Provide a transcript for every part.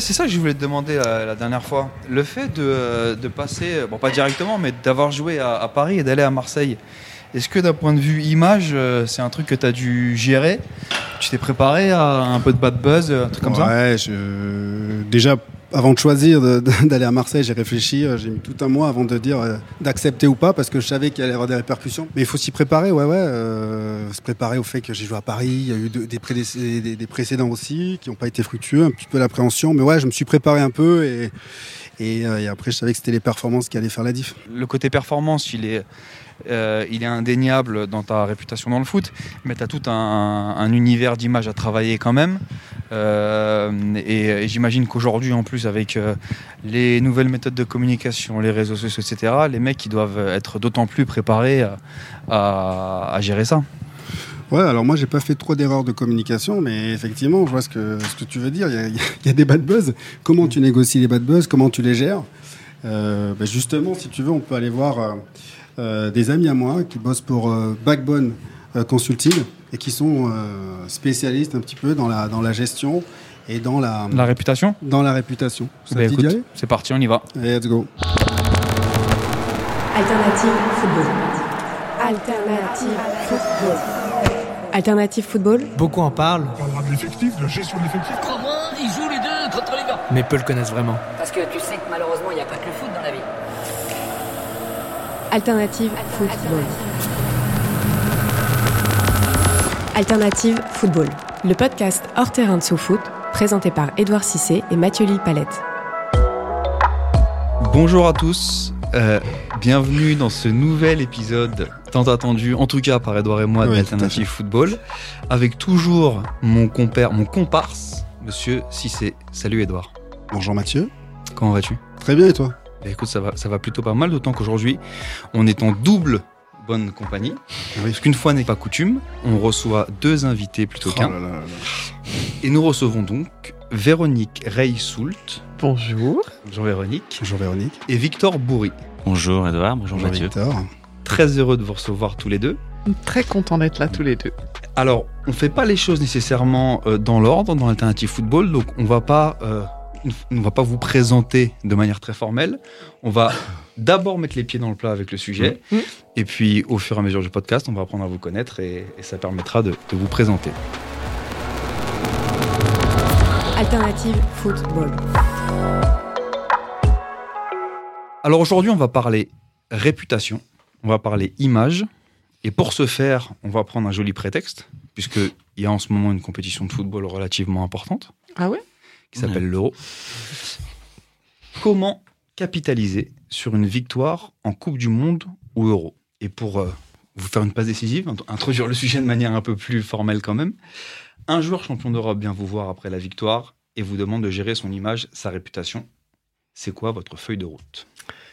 C'est ça que je voulais te demander la, la dernière fois. Le fait de, de passer, bon pas directement, mais d'avoir joué à, Paris et d'aller à Marseille, est-ce que d'un point de vue image, euh, c'est un truc que tu as dû gérer? Tu t'es préparé à un peu de bad buzz, un truc comme ça? Ouais, déjà avant de choisir d'aller à Marseille, j'ai réfléchi, euh, j'ai mis tout un mois avant de dire euh, d'accepter ou pas parce que je savais qu'il allait y avoir des répercussions. Mais il faut s'y préparer, ouais, ouais, euh, se préparer au fait que j'ai joué à Paris, il y a eu de- des, précédents aussi qui n'ont pas été fructueux, un petit peu l'appréhension, mais ouais, je me suis préparé un peu et, euh, et après je savais que c'était les performances qui allaient faire la diff. Le côté performance, il est, euh, il est indéniable dans ta réputation dans le foot, mais tu as tout un, un univers d'image à travailler quand même. Euh, et, j'imagine qu'aujourd'hui, en plus, avec euh, les nouvelles méthodes de communication, les réseaux sociaux, etc., les mecs, doivent être d'autant plus préparés à, gérer ça. Ouais, alors moi j'ai pas fait trop d'erreurs de communication, mais effectivement, je vois ce que, ce que tu veux dire. Il y, a, des bad buzz. Comment tu négocies les bad buzz? Comment tu les gères? Ben Justement, si tu veux, on peut aller voir des amis à moi qui bossent pour euh, Backbone euh, Consulting et qui sont euh, spécialistes un petit peu dans la, dans la gestion et dans la, La réputation dans la réputation. Bah, écoute, aller C'est parti, on y va. Allez, let's go. Alternative football. Alternative football. Alternative football. Beaucoup en parlent, On parlera de l'effectif, de la gestion de l'effectif. Comment ils jouent les deux contre les gars mais peu le connaissent vraiment. Parce que tu sais que malheureusement, il n'y a pas Alternative football. Alternative football. Le podcast hors terrain de sous-foot, présenté par Édouard Cissé et Mathieu Lille-Palette. Bonjour à tous, euh, bienvenue dans ce nouvel épisode tant attendu, en tout cas par Edouard et moi, Oui, d'Alternative Football, avec toujours mon compère, mon comparse, monsieur Cissé. Salut Edouard, Bonjour Mathieu. comment vas-tu? Très bien et toi? Bah, Écoute, ça va, ça va plutôt pas mal, d'autant qu'aujourd'hui, on est en double bonne compagnie. Oui. Parce qu'une fois n'est pas coutume, on reçoit deux invités plutôt Oh qu'un. Et nous recevons donc Véronique Rey-Soult. Bonjour. Bonjour Véronique. Bonjour Véronique. Et Victor Bourri. Bonjour Edouard, bonjour, Bonjour Mathieu. Victor. Très heureux de vous recevoir tous les deux. Très content d'être là tous les deux. Alors, on fait pas les choses nécessairement euh, dans l'ordre dans l'alternative football, donc on va pas, euh, on va pas vous présenter de manière très formelle. On va d'abord mettre les pieds dans le plat avec le sujet, Mhm. et puis au fur et à mesure du podcast, on va apprendre à vous connaître et, et ça permettra de, de vous présenter. Alternative football. Alors aujourd'hui, on va parler réputation, on va parler image, et pour ce faire, on va prendre un joli prétexte, puisqu'il y a en ce moment une compétition de football relativement importante. Ah ouais? Qui s'appelle l'Euro. Comment capitaliser sur une victoire en Coupe du Monde ou Euro? Et pour euh, vous faire une passe décisive, int- introduire le sujet de manière un peu plus formelle quand même, un joueur champion d'Europe vient vous voir après la victoire et vous demande de gérer son image, sa réputation. C'est quoi votre feuille de route?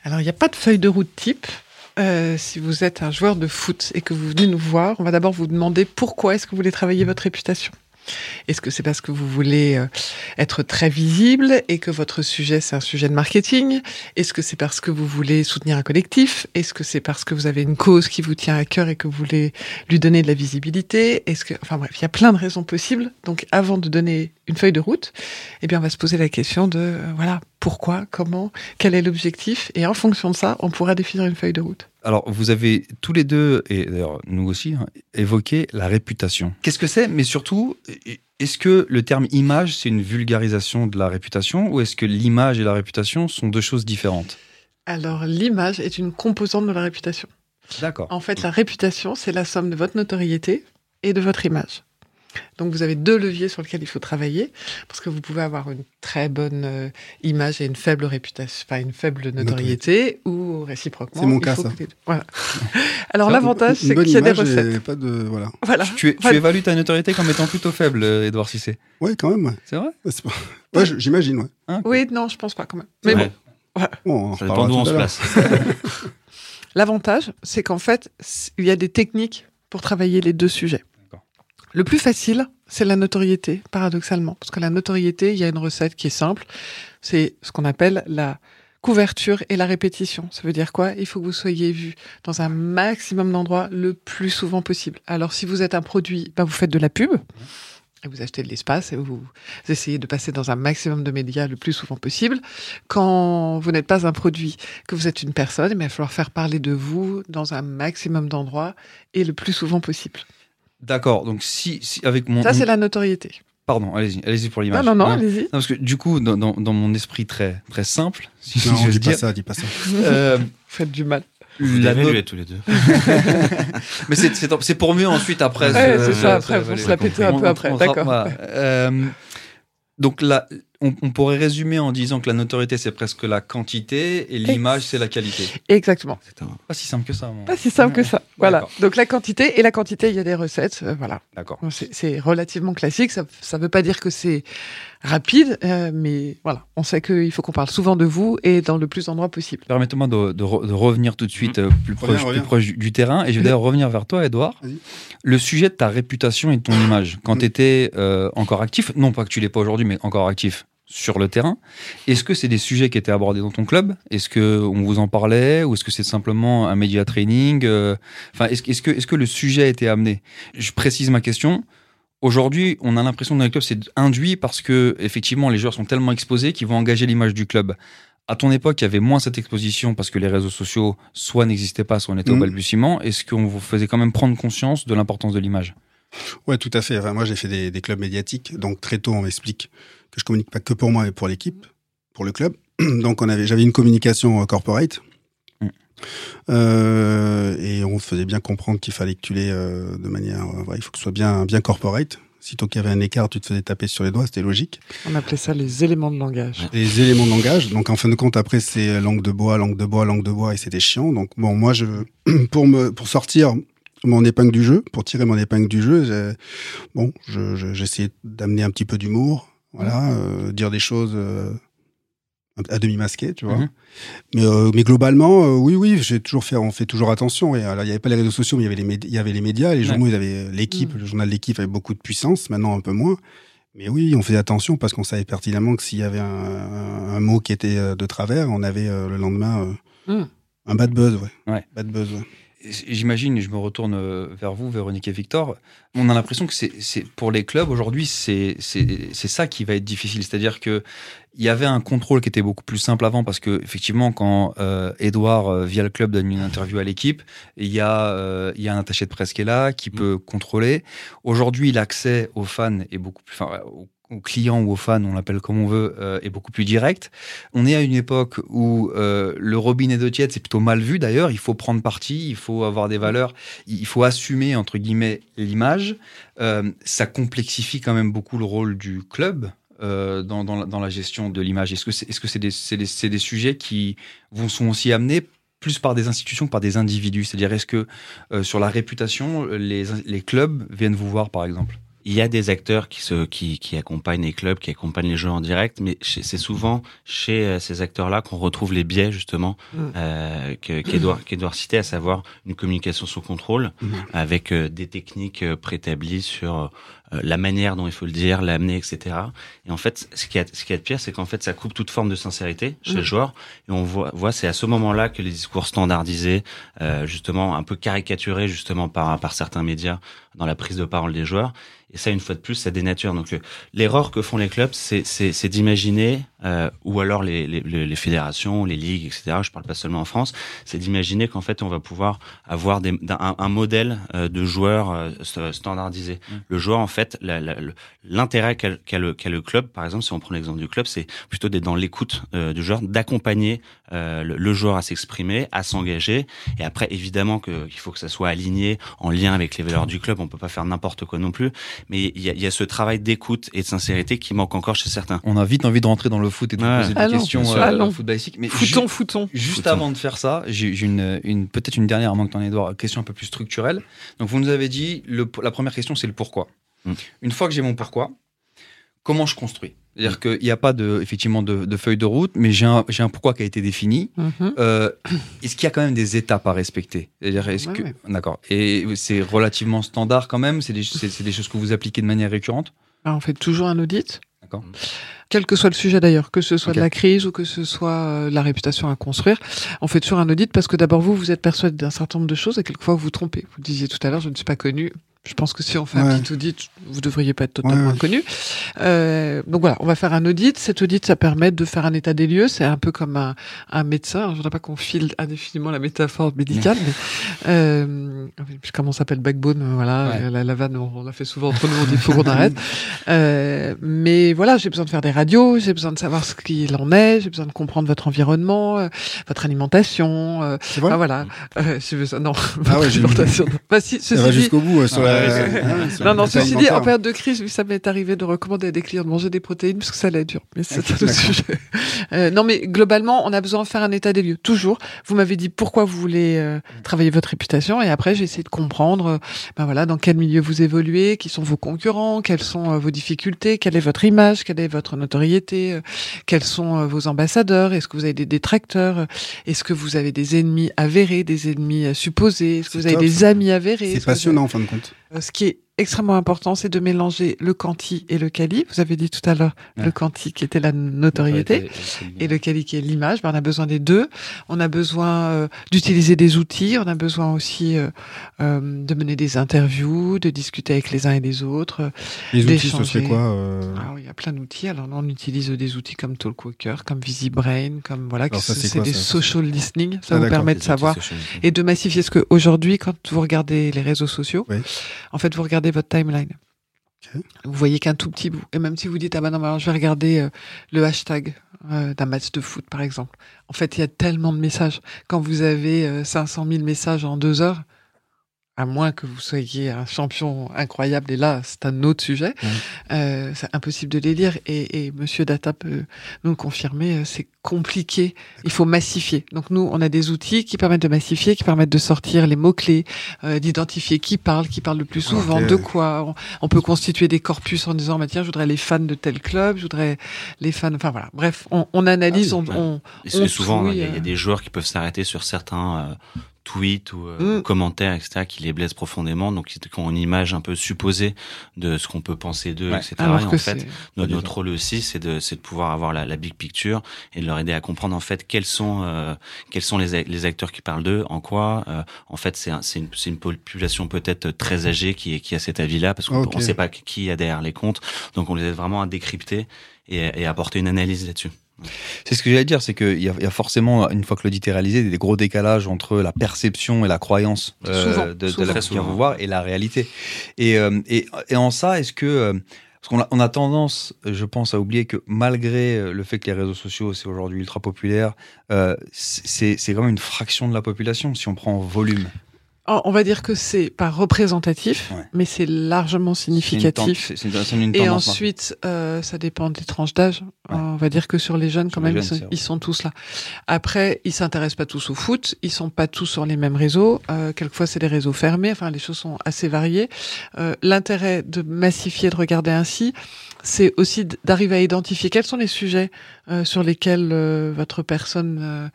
Alors, il n'y a pas de feuille de route type. Euh, si vous êtes un joueur de foot et que vous venez nous voir, on va d'abord vous demander pourquoi est-ce que vous voulez travailler votre réputation. Est-ce que c'est parce que vous voulez euh, être très visible et que votre sujet c'est un sujet de marketing? Est-ce que c'est parce que vous voulez soutenir un collectif? Est-ce que c'est parce que vous avez une cause qui vous tient à cœur et que vous voulez lui donner de la visibilité? Est-ce que, enfin bref, il y a plein de raisons possibles. Donc, avant de donner une feuille de route, eh bien, on va se poser la question de euh, voilà pourquoi, comment, quel est l'objectif, et en fonction de ça, on pourra définir une feuille de route. Alors, vous avez tous les deux, et d'ailleurs nous aussi, hein, évoqué la réputation. Qu'est-ce que c'est? Mais surtout, est-ce que le terme image, c'est une vulgarisation de la réputation, ou est-ce que l'image et la réputation sont deux choses différentes? Alors, l'image est une composante de la réputation. D'accord. En fait, la réputation, c'est la somme de votre notoriété et de votre image. Donc vous avez deux leviers sur lesquels il faut travailler, parce que vous pouvez avoir une très bonne euh, image et une faible réputation, enfin une faible notoriété, ou réciproquement. C'est mon cas, ça. que Voilà. Alors l'avantage, c'est qu'il y a des recettes. Pas de, voilà. Voilà. Tu, tu Voilà. évalues ta notoriété comme étant plutôt faible, euh, Edouard Cissé. Ouais, quand même. Ouais. C'est vrai? Ouais, pas- j'imagine, ouais. Hein Oui, non, je pense pas quand même. Mais Ouais. bon, Bon, on en Ça reparlera dépend d'où on se place. L'avantage, c'est qu'en fait, il y a des techniques pour travailler les deux sujets. Le plus facile, c'est la notoriété, paradoxalement. Parce que la notoriété, il y a une recette qui est simple. C'est ce qu'on appelle la couverture et la répétition. Ça veut dire quoi? Il faut que vous soyez vu dans un maximum d'endroits le plus souvent possible. Alors, si vous êtes un produit, bah, vous faites de la pub. Et vous achetez de l'espace et vous essayez de passer dans un maximum de médias le plus souvent possible. Quand vous n'êtes pas un produit, que vous êtes une personne, eh il va falloir faire parler de vous dans un maximum d'endroits et le plus souvent possible. D'accord. Donc si, si- avec mon, Ça, c'est la notoriété. pardon, allez-y, allez-y pour Non, l'image. non, non, Ouais. allez-y. Non, parce que du coup, dans, dans- dans mon esprit très très simple, si Non, j'ose dis pas dire, ça, dis pas ça. euh, Vous faites du mal. Vous la no- tous les deux. mais c'est c'est c'est pour mieux ensuite après. Ouais, c'est ça, après, se- faut se la péter un on- peu on- après, on- d'accord. Euh, donc là, on, on pourrait résumer en disant que la notoriété c'est presque la quantité et l'image c'est la qualité. Exactement. C'est un- Pas si simple que ça. Pas si simple que ça. Voilà. Donc la quantité et la quantité, il y a des recettes. euh, voilà. D'accord. C'est relativement classique. Ça ne veut pas dire que c'est rapide, euh, mais voilà. On sait qu'il faut qu'on parle souvent de vous et dans le plus d'endroits possible. Permettez-moi de, de re- de revenir tout de suite euh, plus, Reviens, proche, reviens. plus proche du, du terrain. Et je vais d'ailleurs revenir vers toi, Edouard. Le sujet de ta réputation et de ton image, quand Mm. tu étais encore actif, non pas que tu l'es pas aujourd'hui, mais encore actif sur le terrain, est-ce que c'est des sujets qui étaient abordés dans ton club? Est-ce que on vous en parlait Ou est-ce que c'est simplement un média training Euh, Enfin, est-ce, que, est-ce que le sujet a été amené? Je précise ma question. Aujourd'hui, on a l'impression que dans les clubs, c'est induit parce que, effectivement, les joueurs sont tellement exposés qu'ils vont engager l'image du club. À ton époque, il y avait moins cette exposition parce que les réseaux sociaux soit n'existaient pas, soit on était au Mhm. balbutiement. Est-ce qu'on vous faisait quand même prendre conscience de l'importance de l'image? Ouais, tout à fait. Enfin, moi, j'ai fait des, des clubs médiatiques, donc très tôt, on m'explique que je communique pas que pour moi, mais pour l'équipe, pour le club. Donc, on avait, j'avais une communication euh, corporate. Mm. Euh, et on faisait bien comprendre qu'il fallait que tu l'aies euh, de manière, euh, ouais, il faut que ce soit bien, bien corporate. Sitôt qu'il y avait un écart, tu te faisais taper sur les doigts, c'était logique. On appelait ça les éléments de langage. Les éléments de langage. Donc, en fin de compte, après, c'est langue de bois, langue de bois, langue de bois, et c'était chiant. Donc, bon, moi, je, pour me, pour sortir mon épingle du jeu, pour tirer mon épingle du jeu, bon, je, je- j'essayais d'amener un petit peu d'humour, voilà, euh, dire des choses euh, à demi masquées, tu vois. Mhm. Mais, euh, mais globalement, oui, oui, j'ai toujours fait, on fait toujours attention. Et alors, il n'y avait pas les réseaux sociaux, mais il y avait les, médi- il y avait les médias, les journaux, ils avaient l'équipe, Mhm. le journal de l'équipe avait beaucoup de puissance, maintenant un peu moins. Mais oui, on faisait attention parce qu'on savait pertinemment que s'il y avait un, un- un mot qui était de travers, on avait euh, le lendemain euh, Mm. un bad buzz, ouais. Ouais. Bad buzz, ouais. J'imagine, je me retourne euh, vers vous, Véronique et Victor, on a l'impression que c'est pour les clubs aujourd'hui, c'est ça qui va être difficile. C'est-à-dire que il y avait un contrôle qui était beaucoup plus simple avant parce que effectivement, quand euh, Edouard euh, via le club donne une interview à l'équipe, il y a euh, il y a un attaché de presse qui est là, qui peut contrôler. Aujourd'hui, l'accès aux fans est beaucoup plus, enfin, aux, aux clients ou aux fans, on l'appelle comme on veut, euh, est beaucoup plus direct. On est à une époque où euh, le robinet de tiède, c'est plutôt mal vu d'ailleurs. Il faut prendre parti, il faut avoir des valeurs, il faut assumer, entre guillemets, l'image. Euh, ça complexifie quand même beaucoup le rôle du club. dans, dans la, gestion de l'image Est-ce que c'est est -ce c'est des, c'est des, des sujets qui vont, sont aussi amenés plus par des institutions que par des individus? C'est-à-dire, est-ce que sur la réputation, les, les clubs viennent vous voir, par exemple? Il y a des acteurs qui, se, qui, qui accompagnent les clubs, qui accompagnent les joueurs en direct, mais c'est souvent chez euh, ces acteurs-là qu'on retrouve les biais, justement, Mm. euh, que- qu'Edouard qu'Edouard citait, à savoir une communication sous contrôle, Mhm. avec euh, des techniques euh, préétablies sur la manière dont il faut le dire, l'amener, etc. Et en fait, ce qui est, ce qui est de pire, c'est qu'en fait, ça coupe toute forme de sincérité chez Mhm. le joueur. Et on voit, voit c'est à ce moment-là que les discours standardisés, euh, justement, un peu caricaturés, justement, par, par certains médias dans la prise de parole des joueurs. Et ça, une fois de plus, ça dénature. Donc, euh, l'erreur que font les clubs, c'est, d'imaginer euh, ou alors les, les, les, fédérations, les ligues, etc. Je parle pas seulement en France. C'est d'imaginer qu'en fait, on va pouvoir avoir des, un, un, modèle euh, de joueur euh, standardisé. Mmh. Le joueur, en fait, l'intérêt qu'a le, qu le, club, par exemple, si on prend l'exemple du club, c'est plutôt d'être dans l'écoute euh, du joueur, d'accompagner le, le, joueur à s'exprimer, à s'engager. Et après, évidemment, qu'il faut que ça soit aligné en lien avec les valeurs du club. On peut pas faire n'importe quoi non plus. Mais il y a, y a, ce travail d'écoute et de sincérité qui manque encore chez certains. On a vite envie de rentrer dans le foot et de poser des questions euh, footballistiques. Mais foutons, foutons. Juste avant de faire ça, j'ai une, une peut-être une dernière, à moins que tu en aies question un peu plus structurelle. Donc vous nous avez dit, le, la première question, c'est le pourquoi. Mm. Une fois que j'ai mon pourquoi, comment je construis? C'est-à-dire qu'il n'y a pas de, effectivement de, de, feuille de route, mais j'ai un, un, pourquoi qui a été défini. Mm-hmm. euh, est-ce qu'il y a quand même des étapes à respecter? C'est-à-dire, est-ce que, d'accord, et c'est relativement standard quand même? C'est des, des, choses que vous appliquez de manière récurrente? on fait toujours un audit. D'accord. Quel que soit le sujet d'ailleurs, que ce soit de la crise ou que ce soit euh, la réputation à construire, on fait toujours un audit parce que d'abord vous, vous êtes persuadé d'un certain nombre de choses et quelquefois vous vous trompez. Vous disiez tout à l'heure, je ne suis pas connu. Je pense que si on fait un petit audit, vous devriez pas être totalement inconnu. Euh, donc voilà, on va faire un audit. Cet audit, ça permet de faire un état des lieux. C'est un peu comme un, un médecin. Je ne voudrais pas qu'on file indéfiniment la métaphore médicale, mais euh, comment s'appelle backbone Voilà, la, la, vanne, on, l'a fait souvent entre nous. On dit faut qu'on arrête. Euh, mais voilà, j'ai besoin de faire des radios. J'ai besoin de savoir ce qu'il en est. J'ai besoin de comprendre votre environnement, euh, votre alimentation. Euh, vrai voilà. Euh, je non, ah ouais, alimentation. Bah, si, ceci va jusqu'au bout. Sur la non, non, ceci dit, en période de crise, ça m'est arrivé de recommander à des clients de manger des protéines parce que ça allait dur. Mais c'est un autre sujet. Euh, non, mais globalement, on a besoin de faire un état des lieux. Toujours. Vous m'avez dit pourquoi vous voulez euh, travailler votre réputation et après, j'ai essayé de comprendre, euh, ben voilà, dans quel milieu vous évoluez, qui sont vos concurrents, quelles sont vos difficultés, quelle est votre image, quelle est votre notoriété, quels sont vos ambassadeurs, est-ce que vous avez des détracteurs, est-ce que vous avez des ennemis avérés, des ennemis supposés, est-ce que vous avez des amis avérés. C'est passionnant en fin de compte. Ce qui extrêmement important, c'est de mélanger le quanti et le quali. Vous avez dit tout à l'heure le quanti qui était la notoriété et le quali qui est l'image. Ben, on a besoin des deux. On a besoin euh, d'utiliser des outils. On a besoin aussi euh, euh, de mener des interviews, de discuter avec les uns et les autres. Les outils, ce serait quoi ah, Il y a plein d'outils. Alors on utilise des outils comme Talkwalker, comme VisiBrain, comme voilà, c'est des social listening. Ça ah, vous permet de savoir et de massifier ce que aujourd'hui, quand vous regardez les réseaux sociaux, en fait, vous regardez votre timeline. Vous voyez qu'un tout petit bout. Et même si vous dites, ah ben non, je vais regarder euh, le hashtag euh, d'un match de foot, par exemple. En fait, il y a tellement de messages. Quand vous avez 500 euh, 000 messages en deux heures, à moins que vous soyez un champion incroyable, et là, c'est un autre sujet, c'est impossible de les lire. Et, et Monsieur Data peut nous confirmer, c'est compliqué. Il faut massifier. Donc nous, on a des outils qui permettent de massifier, qui permettent de sortir les mots-clés, euh, d'identifier qui parle, qui parle le plus souvent, de quoi. On, peut constituer des corpus en disant, bah, tiens, je voudrais les fans de tel club, je voudrais les fans... Enfin voilà, bref, on, on analyse, ah, on, on, Et souvent, il y, a euh. des joueurs qui peuvent s'arrêter sur certains tweets ou euh, mm. commentaires, etc., qui les blessent profondément, donc qui ont une image un peu supposée de ce qu'on peut penser d'eux, etc. et en fait, notre, notre, rôle aussi, c'est de, c'est de pouvoir avoir la, la, big picture et de leur aider à comprendre en fait quels sont, euh, quels sont les, les acteurs qui parlent d'eux, en quoi. Euh, en fait, c'est un, une, une population peut-être très âgée qui, qui a cet avis-là, parce qu'on ne sait pas qui a derrière les comptes, donc on les aide vraiment à décrypter et, et à apporter une analyse là-dessus. C'est ce que j'allais dire, c'est qu'il y, y, a forcément, une fois que l'audit est réalisé, des gros décalages entre la perception et la croyance euh, de, de, la personne qui vient vous voir et la réalité. Et, euh, et, et en ça, est-ce que... Euh, parce qu'on a, tendance, je pense, à oublier que malgré le fait que les réseaux sociaux, c'est aujourd'hui ultra populaire, euh, c'est quand même une fraction de la population si on prend en volume. Oh, on va dire que c'est pas représentatif, mais c'est largement significatif. et ensuite, euh, ça dépend des tranches d'âge. On va dire que sur les jeunes, quand même, ils, sont, tous là. Après, ils s'intéressent pas tous au foot, ils sont pas tous sur les mêmes réseaux. Euh, quelquefois, c'est des réseaux fermés. Enfin, les choses sont assez variées. Euh, L'intérêt de massifier, de regarder ainsi, c'est aussi d'arriver à identifier quels sont les sujets sur lesquels votre personne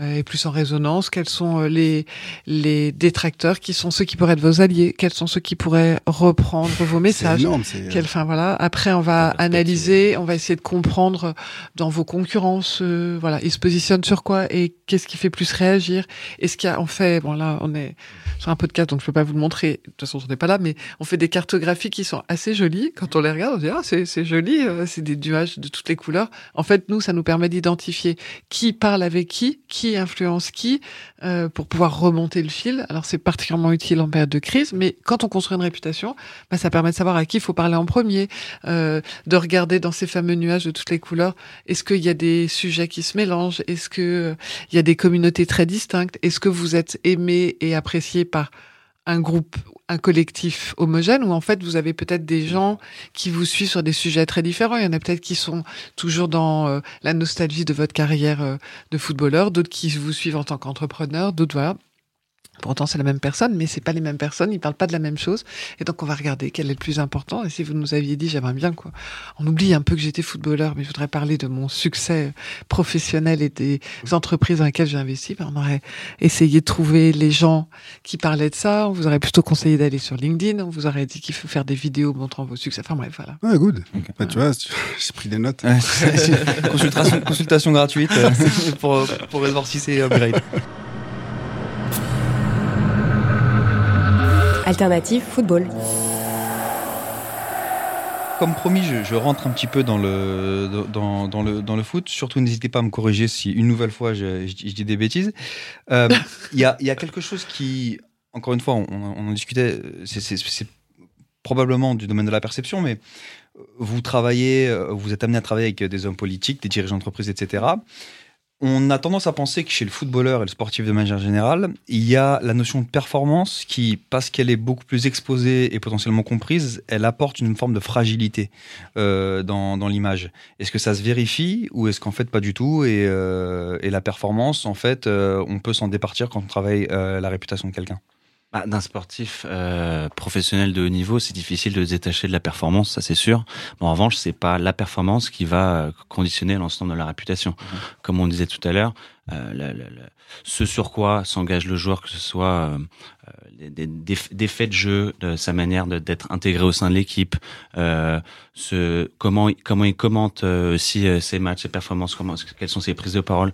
euh, est plus en résonance, quels sont euh, les, les détracteurs, qui sont ceux qui pourraient être vos alliés, quels sont ceux qui pourraient reprendre vos messages. énorme, Quel, enfin, voilà. Après, on va analyser, on va essayer de comprendre dans vos concurrences, euh, voilà, ils se positionnent sur quoi et qu'est-ce qui fait plus réagir? Est-ce qu'il y a, on fait, bon là, on est sur un podcast, donc je peux pas vous le montrer. De toute façon, on n'est pas là, mais on fait des cartographies qui sont assez jolies. Quand on les regarde, on se dit, ah, c'est, c'est joli, euh, c'est des nuages de toutes les couleurs. En fait, nous, ça nous permet d'identifier qui parle avec qui, qui influence qui, euh, pour pouvoir remonter le fil. Alors, c'est particulièrement utile en période de crise, mais quand on construit une réputation, bah, ça permet de savoir à qui il faut parler en premier, euh, de regarder dans ces fameux nuages de toutes les couleurs, est-ce qu'il y a des sujets qui se mélangent, est-ce que euh, y a des communautés très distinctes, est-ce que vous êtes aimé et apprécié par un groupe, un collectif homogène, ou en fait vous avez peut-être des gens qui vous suivent sur des sujets très différents. Il y en a peut-être qui sont toujours dans euh, la nostalgie de votre carrière euh, de footballeur, d'autres qui vous suivent en tant qu'entrepreneur, d'autres voilà. Pourtant, c'est la même personne, mais c'est pas les mêmes personnes, ils parlent pas de la même chose. Et donc, on va regarder quel est le plus important. Et si vous nous aviez dit, j'aimerais bien, quoi. On oublie un peu que j'étais footballeur, mais je voudrais parler de mon succès professionnel et des entreprises dans lesquelles j'ai investi. Ben, on aurait essayé de trouver les gens qui parlaient de ça. On vous aurait plutôt conseillé d'aller sur LinkedIn. On vous aurait dit qu'il faut faire des vidéos montrant vos succès. Enfin, bref, voilà. Ouais, good. Bah, tu vois, j'ai pris des notes. Consultation, consultation gratuite euh, pour, pour voir si c'est upgrade. Alternative football. Comme promis, je, rentre un petit peu dans le, dans, le, dans le foot. Surtout, n'hésitez pas à me corriger si une nouvelle fois je, dis- des bêtises. Euh, Il y, a, y a quelque chose qui, encore une fois, on, on en discutait, c'est- probablement du domaine de la perception, mais vous travaillez, vous êtes amené à travailler avec des hommes politiques, des dirigeants d'entreprise, etc. On a tendance à penser que chez le footballeur et le sportif de manière générale, il y a la notion de performance qui, parce qu'elle est beaucoup plus exposée et potentiellement comprise, elle apporte une forme de fragilité euh, dans, dans l'image. Est-ce que ça se vérifie ou est-ce qu'en fait pas du tout et, euh, et la performance, en fait, euh, on peut s'en départir quand on travaille la réputation de quelqu'un? Bah, D'un sportif euh, professionnel de haut niveau, c'est difficile de se détacher de la performance, ça c'est sûr. Mais en revanche, c'est pas la performance qui va euh, conditionner l'ensemble de la réputation. Comme on disait tout à l'heure, la- la- la- ce sur quoi s'engage le joueur, que ce soit euh, euh, des, des- des, faits de jeu, de sa manière d'être intégré au sein de l'équipe, euh, comment comment il commente euh, aussi euh, ses matchs, ses performances, comment quelles sont ses prises de parole,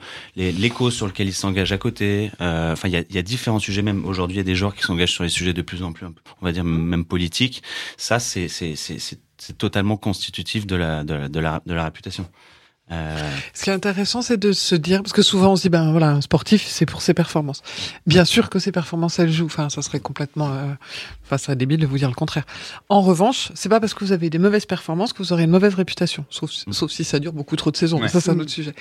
causes sur lesquelles il s'engage à côté. Enfin, il y a, y a différents sujets. Même aujourd'hui, il y a des joueurs qui s'engagent sur les sujets de plus en plus, on va dire même politiques. Ça, c'est totalement constitutif de la de la, de la réputation. Euh, Ce qui est intéressant, c'est de se dire, parce que souvent on se dit, ben voilà, un sportif, c'est pour ses performances. Bien sûr que ses performances, elles jouent. Enfin, ça serait complètement, euh, enfin, ça serait débile de vous dire le contraire. En revanche, c'est pas parce que vous avez des mauvaises performances que vous aurez une mauvaise réputation. Sauf, sauf si ça dure beaucoup trop de saisons. Ouais. Ça, c'est un autre sujet.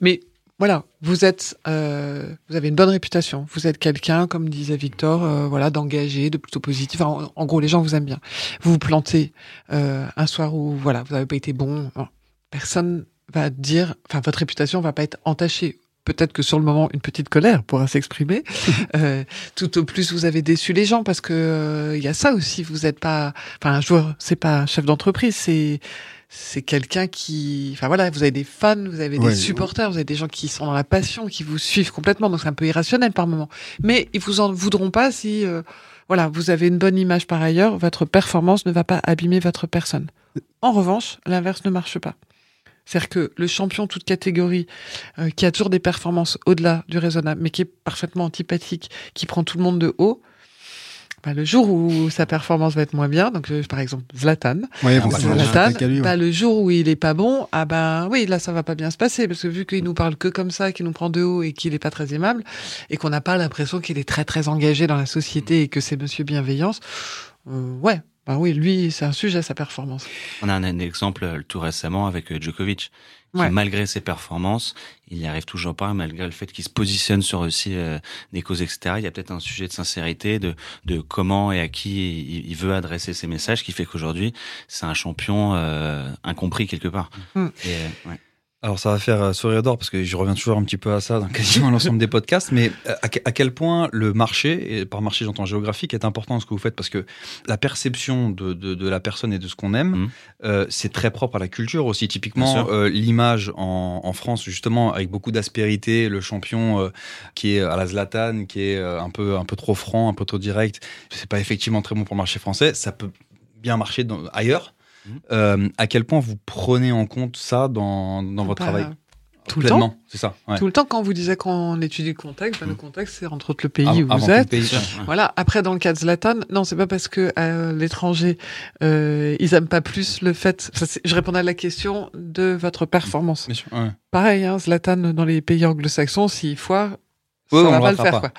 Mais voilà, vous êtes, euh, vous avez une bonne réputation. Vous êtes quelqu'un, comme disait Victor, euh, voilà, d'engagé, de plutôt positif. Enfin, en, en gros, les gens vous aiment bien. Vous vous plantez euh, un soir où, voilà, vous n'avez pas été bon. Bon, personne va dire, enfin, votre réputation va pas être entachée. Peut-être que sur le moment, une petite colère pourra s'exprimer. Euh, tout au plus, vous avez déçu les gens parce que euh, il y a ça aussi. Vous n'êtes pas, enfin, un joueur, c'est pas un chef d'entreprise, c'est c'est quelqu'un qui, enfin voilà, vous avez des fans, vous avez Ouais. des supporters, vous avez des gens qui sont dans la passion, qui vous suivent complètement. Donc c'est un peu irrationnel par moment. Mais ils vous en voudront pas si, euh, voilà, vous avez une bonne image par ailleurs, votre performance ne va pas abîmer votre personne. En revanche, l'inverse ne marche pas. C'est-à-dire que le champion toute catégorie, euh, qui a toujours des performances au-delà du raisonnable, mais qui est parfaitement antipathique, qui prend tout le monde de haut, bah, le jour où sa performance va être moins bien, donc euh, par exemple Zlatan, Ouais, bah, Zlatan, lui, ouais. bah, le jour où il est pas bon, ah ben oui, là ça va pas bien se passer parce que vu qu'il nous parle que comme ça, qu'il nous prend de haut et qu'il est pas très aimable et qu'on n'a pas l'impression qu'il est très très engagé dans la société et que c'est Monsieur Bienveillance, euh, ouais, bah oui, lui c'est un sujet sa performance. On a un, un exemple euh, tout récemment avec euh, Djokovic, qui Ouais. malgré ses performances, il n'y arrive toujours pas, malgré le fait qu'il se positionne sur aussi euh, des causes, etc. Il y a peut-être un sujet de sincérité, de, de comment et à qui il, il veut adresser ses messages, qui fait qu'aujourd'hui, c'est un champion euh, incompris quelque part. Mm. Et, euh, ouais. Alors ça va faire euh, sourire d'or parce que je reviens toujours un petit peu à ça dans quasiment l'ensemble des podcasts, mais euh, à, à, quel point le marché, et par marché j'entends géographique, est important dans ce que vous faites parce que la perception de, de, de la personne et de ce qu'on aime, mmh. euh, c'est très propre à la culture aussi. Typiquement, euh, l'image en, en, France, justement, avec beaucoup d'aspérité, le champion euh, qui est à la Zlatan, qui est un peu, un peu trop franc, un peu trop direct, c'est pas effectivement très bon pour le marché français, ça peut bien marcher dans, ailleurs. Mmh. Euh, à quel point vous prenez en compte ça dans, dans votre bah, travail tout Pleinement, le temps. c'est ça. Ouais. Tout le temps, quand vous disiez qu'on étudie le contexte, bah, mmh. le contexte, c'est entre autres le pays où vous êtes. Pays, voilà. Après, dans le cas de Zlatan, non, c'est pas parce que à l'étranger, euh, ils aiment pas plus le fait. je répondais à la question de votre performance. Bien sûr, ouais. Pareil, hein, Zlatan dans les pays anglo-saxons, s'il foire, ça ouais, va pas le faire. pas. Quoi.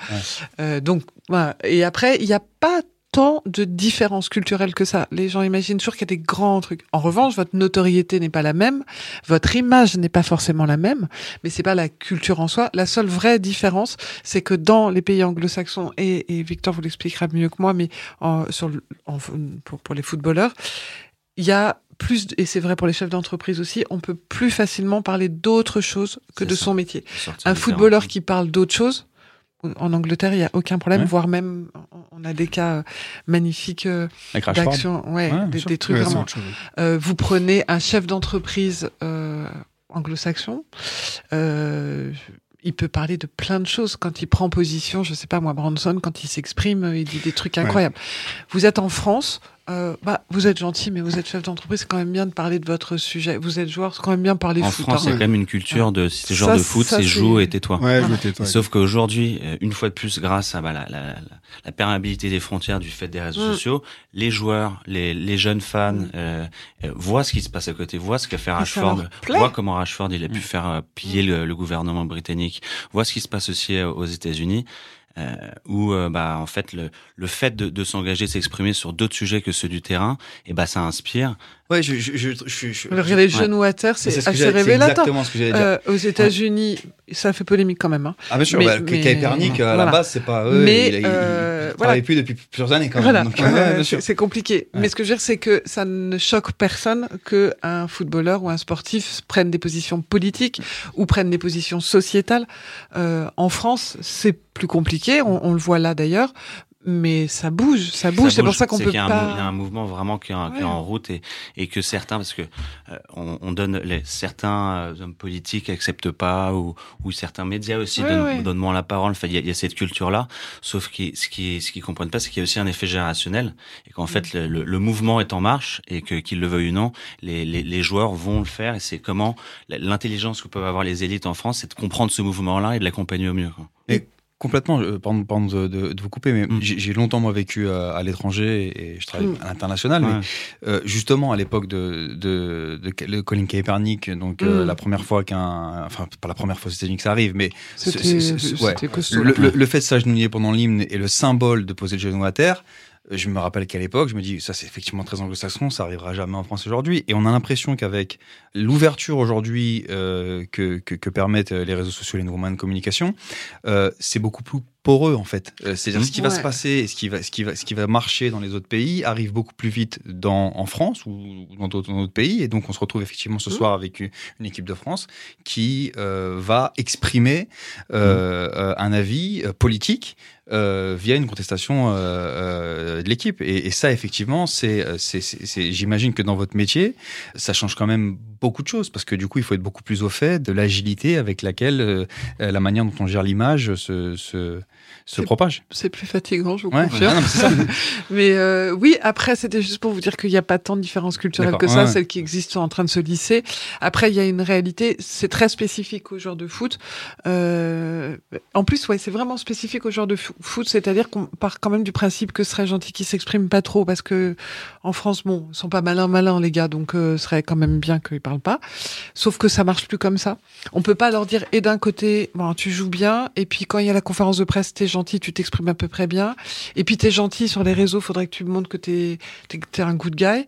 Euh, donc, voilà. Et après, il n'y a pas tant de différences culturelles que ça. Les gens imaginent toujours qu'il y a des grands trucs. En revanche, votre notoriété n'est pas la même, votre image n'est pas forcément la même, mais c'est pas la culture en soi. La seule vraie différence, c'est que dans les pays anglo-saxons et, et, Victor vous l'expliquera mieux que moi, mais en, sur le, en, pour, pour les footballeurs, il y a plus, et c'est vrai pour les chefs d'entreprise aussi, on peut plus facilement parler d'autre chose que de ça. son métier. Un footballeur qui parle d'autre chose, en Angleterre, il n'y a aucun problème, Ouais. voire même, on a des cas euh, magnifiques euh, d'action, ouais, des, trucs vraiment. Euh, vous prenez un chef d'entreprise euh, anglo-saxon, euh, il peut parler de plein de choses quand il prend position. Je sais pas moi, Branson, quand il s'exprime, il dit des trucs Ouais. incroyables. Vous êtes en France. Euh, bah, vous êtes gentil, mais vous êtes chef d'entreprise, c'est quand même bien de parler de votre sujet. Vous êtes joueur, c'est quand même bien de parler En foot. France, il y hein. a quand même une culture de si t'es Ça, joueur de foot, c'est joue et tais-toi. Ouais, toi, Sauf qu'aujourd'hui, euh, une fois de plus, grâce à bah, la, la, la, la perméabilité des frontières du fait des réseaux Mm. sociaux, les joueurs, les, les jeunes fans euh, euh, voient ce qui se passe à côté, voient ce qu'a fait Rashford, voient comment Rashford il a pu Mm. faire euh, piller le, le gouvernement britannique, voient ce qui se passe aussi aux États-Unis. Euh, où euh, bah en fait le, le fait de, de s'engager, de s'exprimer sur d'autres sujets que ceux du terrain, et bah ça inspire. Ouais, je, je, je, je, Regardez c'est assez révélateur. exactement ce que j'allais dire. Euh, aux États-Unis, ça fait polémique quand même. Hein. ah bien sûr, mais- bah, mais- Kaepernick à la voilà. base, c'est pas eux. Mais, il, euh, il voilà. travaille plus depuis plusieurs années quand même. Voilà, euh, c'est compliqué. Mais ce que je veux dire, c'est que ça ne choque personne que un footballeur ou un sportif prenne des positions politiques ou prenne des positions sociétales. Euh, en France, c'est plus compliqué. On, on le voit là d'ailleurs. Mais ça bouge, ça bouge. C'est pour ça qu'on peut y a un pas. il y a un mouvement vraiment qui est, en- qui est Ouais. en route et, et que certains, parce que euh, on, on donne les, certains euh, hommes politiques acceptent pas ou, ou certains médias aussi Ouais, donnent, ouais. donnent moins la parole. Enfin, il y a, il y a cette culture-là. Sauf que ce qui, ce qu'ils comprennent pas, c'est qu'il y a aussi un effet générationnel et qu'en fait le, le, le mouvement est en marche et que qu'ils le veuillent ou non, les, les, les joueurs vont le faire. Et c'est comment l'intelligence que peuvent avoir les élites en France, c'est de comprendre ce mouvement-là et de l'accompagner au mieux. quoi. Complètement, euh, pardon, pardon de, de, de vous couper, mais Mm. j'ai longtemps moi vécu à, à l'étranger et je travaille Mm. à l'international. Ouais. Mais euh, justement à l'époque de, de, de, de Colin Kaepernick, donc euh, Mm. la première fois qu'un, enfin pas la première fois aux États-Unis que ça arrive, mais ouais. c'était costaud. le, le, le fait de s'agenouiller pendant l'hymne et le symbole de poser le genou à terre, euh, je me rappelle qu'à l'époque, je me dis, ça c'est effectivement très anglo-saxon, ça arrivera jamais en France aujourd'hui. Et on a l'impression qu'avec l'ouverture aujourd'hui euh, que, permettent les réseaux sociaux, les nouveaux moyens de communication, euh, c'est beaucoup plus poreux en fait. Euh, C'est-à-dire Mmh. ce qui va se passer, et ce qui va, ce qui va, ce qui va marcher dans les autres pays arrive beaucoup plus vite dans en France ou dans d'autres pays. Et donc on se retrouve effectivement ce Mmh. soir avec une, une équipe de France qui euh, va exprimer euh, euh, un avis politique euh, via une contestation euh, euh, de l'équipe. Et, et ça, effectivement, c'est, c'est, c'est, c'est- j'imagine que dans votre métier, ça change quand même beaucoup de choses parce que du coup, il faut être beaucoup plus au fait de l'agilité avec laquelle la manière dont on gère l'image se, se, se propage. C'est plus fatigant, je vous Ouais. confirme. Ah non, mais c'est ça. Mais euh, oui, après, c'était juste pour vous dire qu'il n'y a pas tant de différences culturelles que ça. ouais. Celles qui existent sont en train de se lisser. Après, il y a une réalité, c'est très spécifique aux joueurs de foot. Euh, en plus, ouais, c'est vraiment spécifique aux joueurs de fo- foot, c'est-à-dire qu'on part quand même du principe que ce serait gentil qu'ils s'expriment pas trop, parce que en France, bon, ils sont pas malins malins les gars, donc euh, ce serait quand même bien qu'ils parlent pas. Sauf que ça marche plus comme ça. On peut pas leur dire et d'un côté, bon, tu joues bien, et puis quand il y a la conférence de presse, t'es gentil, tu t'exprimes à peu près bien, et puis t'es gentil sur les réseaux, faudrait que tu montres que t'es t'es un good guy.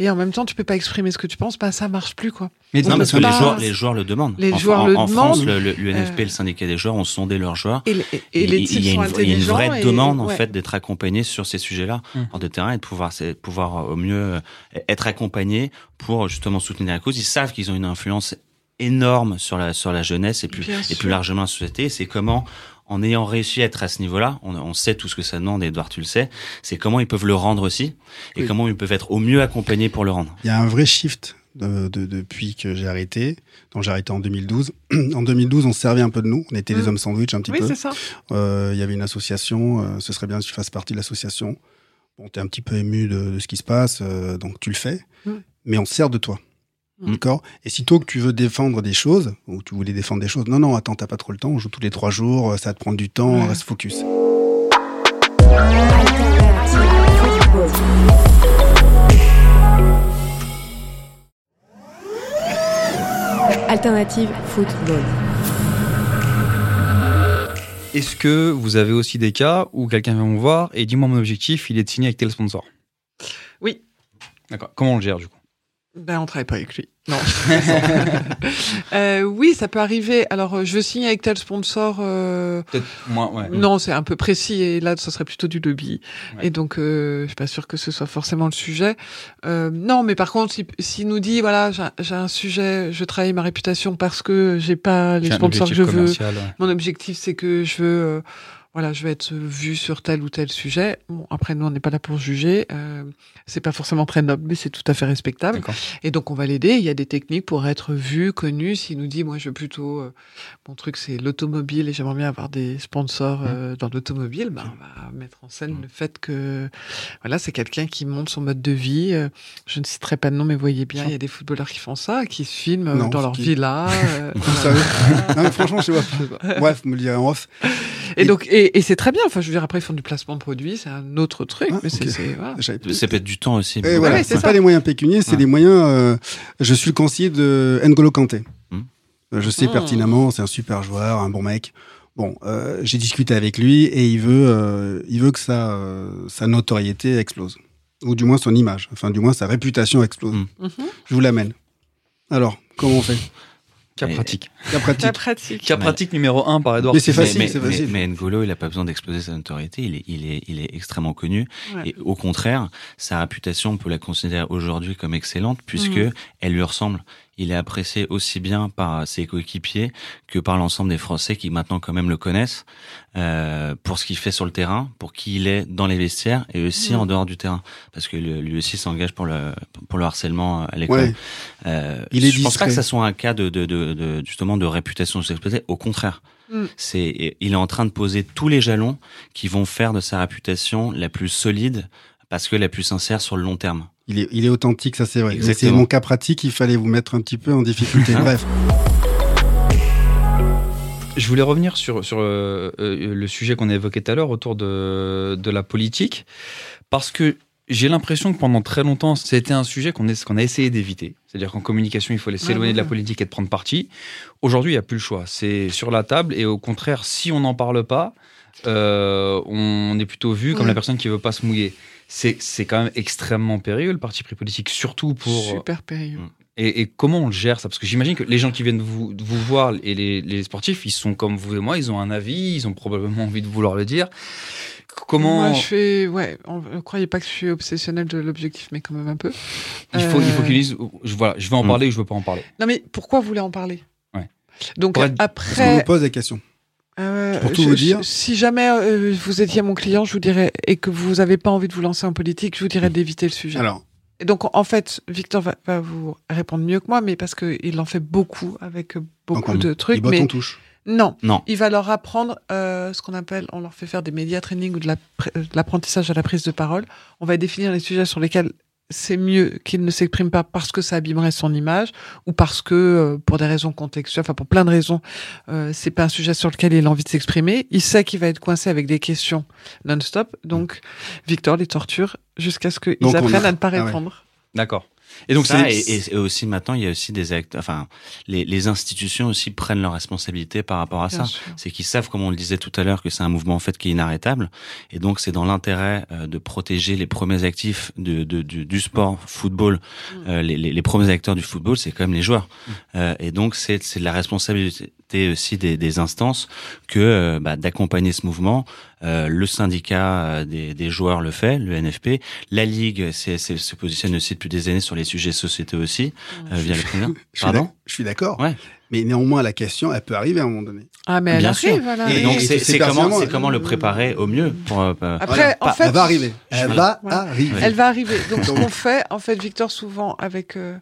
Et en même temps, tu peux pas exprimer ce que tu penses, bah ça marche plus quoi. Mais Non, parce que les joueurs, les joueurs le demandent. Les En- joueurs en, le en France, demandent. le, le- l'UNFP, Euh, le syndicat des joueurs, ont sondé leurs joueurs. Et, les- et, et les il, types il y a sont une, il y a une intelligents. vraie et- demande en fait d'être accompagné sur ces sujets-là Mm. hors de terrain et de pouvoir pouvoir au mieux euh, être accompagné pour justement soutenir la cause. Ils savent qu'ils ont une influence énorme sur la sur la jeunesse et plus Bien et sûr. plus largement la société. C'est comment en ayant réussi à être à ce niveau-là, on, on sait tout ce que ça demande, Edouard, tu le sais, c'est comment ils peuvent le rendre aussi, et Oui. comment ils peuvent être au mieux accompagnés pour le rendre. Il y a un vrai shift de- de- depuis que j'ai arrêté. Donc j'ai arrêté en 2012. en 2012, on se servait un peu de nous. On était Mm. les hommes sandwich un petit Oui, peu. c'est ça. Euh, Il y avait une association. euh, ce serait bien que tu fasses partie de l'association. Bon, t'es un petit peu ému de, de ce qui se passe, euh, donc tu le fais. Mm. Mais on se sert de toi. Mm. D'accord? Et sitôt que tu veux défendre des choses, ou tu voulais défendre des choses, non, non, attends, t'as pas trop le temps, on joue tous les trois jours, euh, ça va te prendre du temps, Ouais. reste focus. Alternative football. Est-ce que vous avez aussi des cas où quelqu'un vient me voir et dit moi mon objectif il est de signer avec tel sponsor? Oui. D'accord. Comment on le gère du coup? Ben, on travaille pas avec lui. Non. Euh, oui, ça peut arriver. Alors, euh, je veux signer avec tel sponsor. euh, Peut-être moins. Ouais. Non, c'est un peu précis et là, ça serait plutôt du lobby. Ouais. Et donc, euh, je suis pas sûre que ce soit forcément le sujet. Euh, non, mais par contre, s'il si nous dit, voilà, j'ai un sujet, je travaille ma réputation parce que j'ai pas les sponsors que je veux. ouais. Mon objectif, c'est que je veux, euh, voilà, je veux être vu sur tel ou tel sujet. Bon, après, nous, on n'est pas là pour juger. Euh, c'est pas forcément très noble, mais c'est tout à fait respectable. Et donc, on va l'aider. Il y a des techniques pour être vu, connu. S'il nous dit, moi, je veux plutôt, euh, mon truc, c'est l'automobile et j'aimerais bien avoir des sponsors euh, dans l'automobile, ben, on va mettre en scène le fait que, voilà, c'est quelqu'un qui montre son mode de vie. Je ne citerai pas de nom, mais voyez bien, il y a des footballeurs qui font ça, qui se filment Non, dans leur qui villa. Vous voilà. savez Non, mais franchement, je sais pas. Bref, me le en off. Et donc, et, et c'est très bien. Enfin, je veux dire, après, ils font du placement de produits, c'est un autre truc, Ah, mais c'est, voilà. Ça peut être du temps aussi. Et voilà, ouais, c'est pas les moyens pécuniers, c'est Ouais. les moyens. euh, je suis le conseiller de N'Golo Kanté. Hmm. Euh, Je sais Hmm. pertinemment, c'est un super joueur, un bon mec. Bon, euh, j'ai discuté avec lui et il veut, euh, il veut que sa, euh, sa notoriété explose, ou du moins son image, enfin du moins sa réputation explose. Hmm. Mhm. Je vous l'amène. Alors, comment on fait? Cas pratique. Cas pratique. Cas pratique numéro 1 par Edouard. Mais c'est facile, mais, c'est facile. mais N'Golo, il a pas besoin d'exploser sa notoriété. Il est, il est, il est extrêmement connu. Ouais. Et au contraire, sa réputation, on peut la considérer aujourd'hui comme excellente puisque Mhm. elle lui ressemble. Il est apprécié aussi bien par ses coéquipiers que par l'ensemble des Français qui maintenant quand même le connaissent euh, pour ce qu'il fait sur le terrain, pour qui il est dans les vestiaires et aussi Mhm. en dehors du terrain, parce que lui aussi s'engage pour le pour le harcèlement à l'école. Ouais. Euh, Il est je pense pas discret. que ça soit un cas de, de, de, de- justement de réputation. Au contraire, Mm. c'est il est en train de poser tous les jalons qui vont faire de sa réputation la plus solide parce que la plus sincère sur le long terme. Il est, il est authentique, ça c'est vrai. C'est mon cas pratique, il fallait vous mettre un petit peu en difficulté. Bref. Je voulais revenir sur, sur euh, euh, le sujet qu'on a évoqué tout à l'heure autour de, de la politique, parce que j'ai l'impression que pendant très longtemps, c'était un sujet qu'on a essayé d'éviter. C'est-à-dire qu'en communication, il fallait s'éloigner de la politique et de prendre parti. Aujourd'hui, il n'y a plus le choix. C'est sur la table, et au contraire, si on n'en parle pas, euh, on est plutôt vu comme Ouais. la personne qui veut pas se mouiller. C'est c'est quand même extrêmement périlleux, le parti pris politique, surtout pour... Super périlleux. Et, et comment on le gère ça? Parce que j'imagine que les gens qui viennent vous, vous voir et les, les sportifs, ils sont comme vous et moi, ils ont un avis, ils ont probablement envie de vouloir le dire. Comment Moi, je fais, ouais, on- ne croyez pas que je suis obsessionnel de l'objectif, mais quand même un peu. il faut, il faut Euh, qu'ils disent, je, voilà, je veux en Mm. parler ou je veux pas en parler. Non, mais pourquoi vous voulez en parler? Ouais. Donc Pour être- nous après, pose des questions. euh, pour tout je- vous dire- je- si jamais euh, vous étiez mon client, je vous dirais et que vous n'avez pas envie de vous lancer en politique, je vous dirais d'éviter le sujet. Alors, Et donc en fait, Victor va, va vous répondre mieux que moi, mais parce que il en fait beaucoup avec beaucoup donc de trucs, mais touche. non. Non. Il va leur apprendre euh, ce qu'on appelle, on leur fait faire des média training ou de la pr- de l'apprentissage à la prise de parole. On va définir les sujets sur lesquels c'est mieux qu'il ne s'exprime pas parce que ça abîmerait son image ou parce que euh, pour des raisons contextuelles, enfin pour plein de raisons, euh, c'est pas un sujet sur lequel il a envie de s'exprimer. Il sait qu'il va être coincé avec des questions non-stop. Donc, Victor les torture jusqu'à ce qu'ils apprennent a- à ne pas ah ouais. répondre. D'accord. Et donc ça, c'est et, aussi maintenant, il y a aussi des actes, enfin, les, les institutions aussi prennent leurs responsabilités par rapport à Bien ça. C'est qu'ils savent, comme on le disait tout à l'heure, que c'est un mouvement en fait qui est inarrêtable, et donc c'est dans l'intérêt euh, de protéger les premiers actifs de, de- du, du sport football, euh, les, les, les premiers acteurs du football, c'est quand même les joueurs, Euh, et donc c'est c'est de la responsabilité aussi des, des instances que euh, bah, d'accompagner ce mouvement Euh, le syndicat euh, des, des, joueurs le fait, le NFP. La ligue se positionne aussi depuis des années sur les sujets société aussi euh, via le président. Pardon Je suis d'accord. Ouais. Mais néanmoins, la question, elle peut arriver à un moment donné. Ah, mais elle Bien arrive, sûr. voilà. Et donc, c'est comment, c'est comment le préparer au mieux pour. euh, Après, en Pas- fait, elle va arriver. Elle va arriver. Elle va arriver. Donc, ce qu'on fait, en fait, Victor, souvent, avec euh,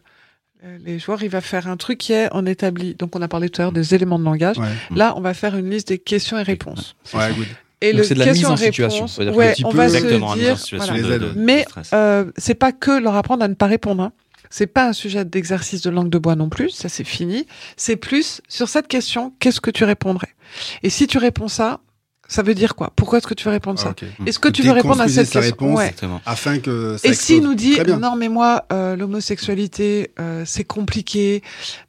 euh, les joueurs, il va faire un truc qui est on établit. Donc, on a parlé tout à l'heure des éléments de langage. Ouais. Là, on va faire une liste des questions et réponses. Ouais, good. Et Donc, le c'est de la mise question en réponse, situation. C'est-à-dire que ouais, tu on peux- va Exactement, se mise en dire, situation voilà. voilà. de, de- de Mais euh, c'est pas que leur apprendre à ne pas répondre. Hein. C'est pas un sujet d'exercice de langue de bois non plus, ça c'est fini. C'est plus sur cette question, qu'est-ce que tu répondrais? Et si tu réponds ça, ça veut dire quoi? Pourquoi est-ce que tu veux répondre ça? Ah. Est-ce que tu veux répondre à cette question? Ouais. Exactement. Afin que ça Et s'il nous dit non mais moi euh, l'homosexualité euh, c'est compliqué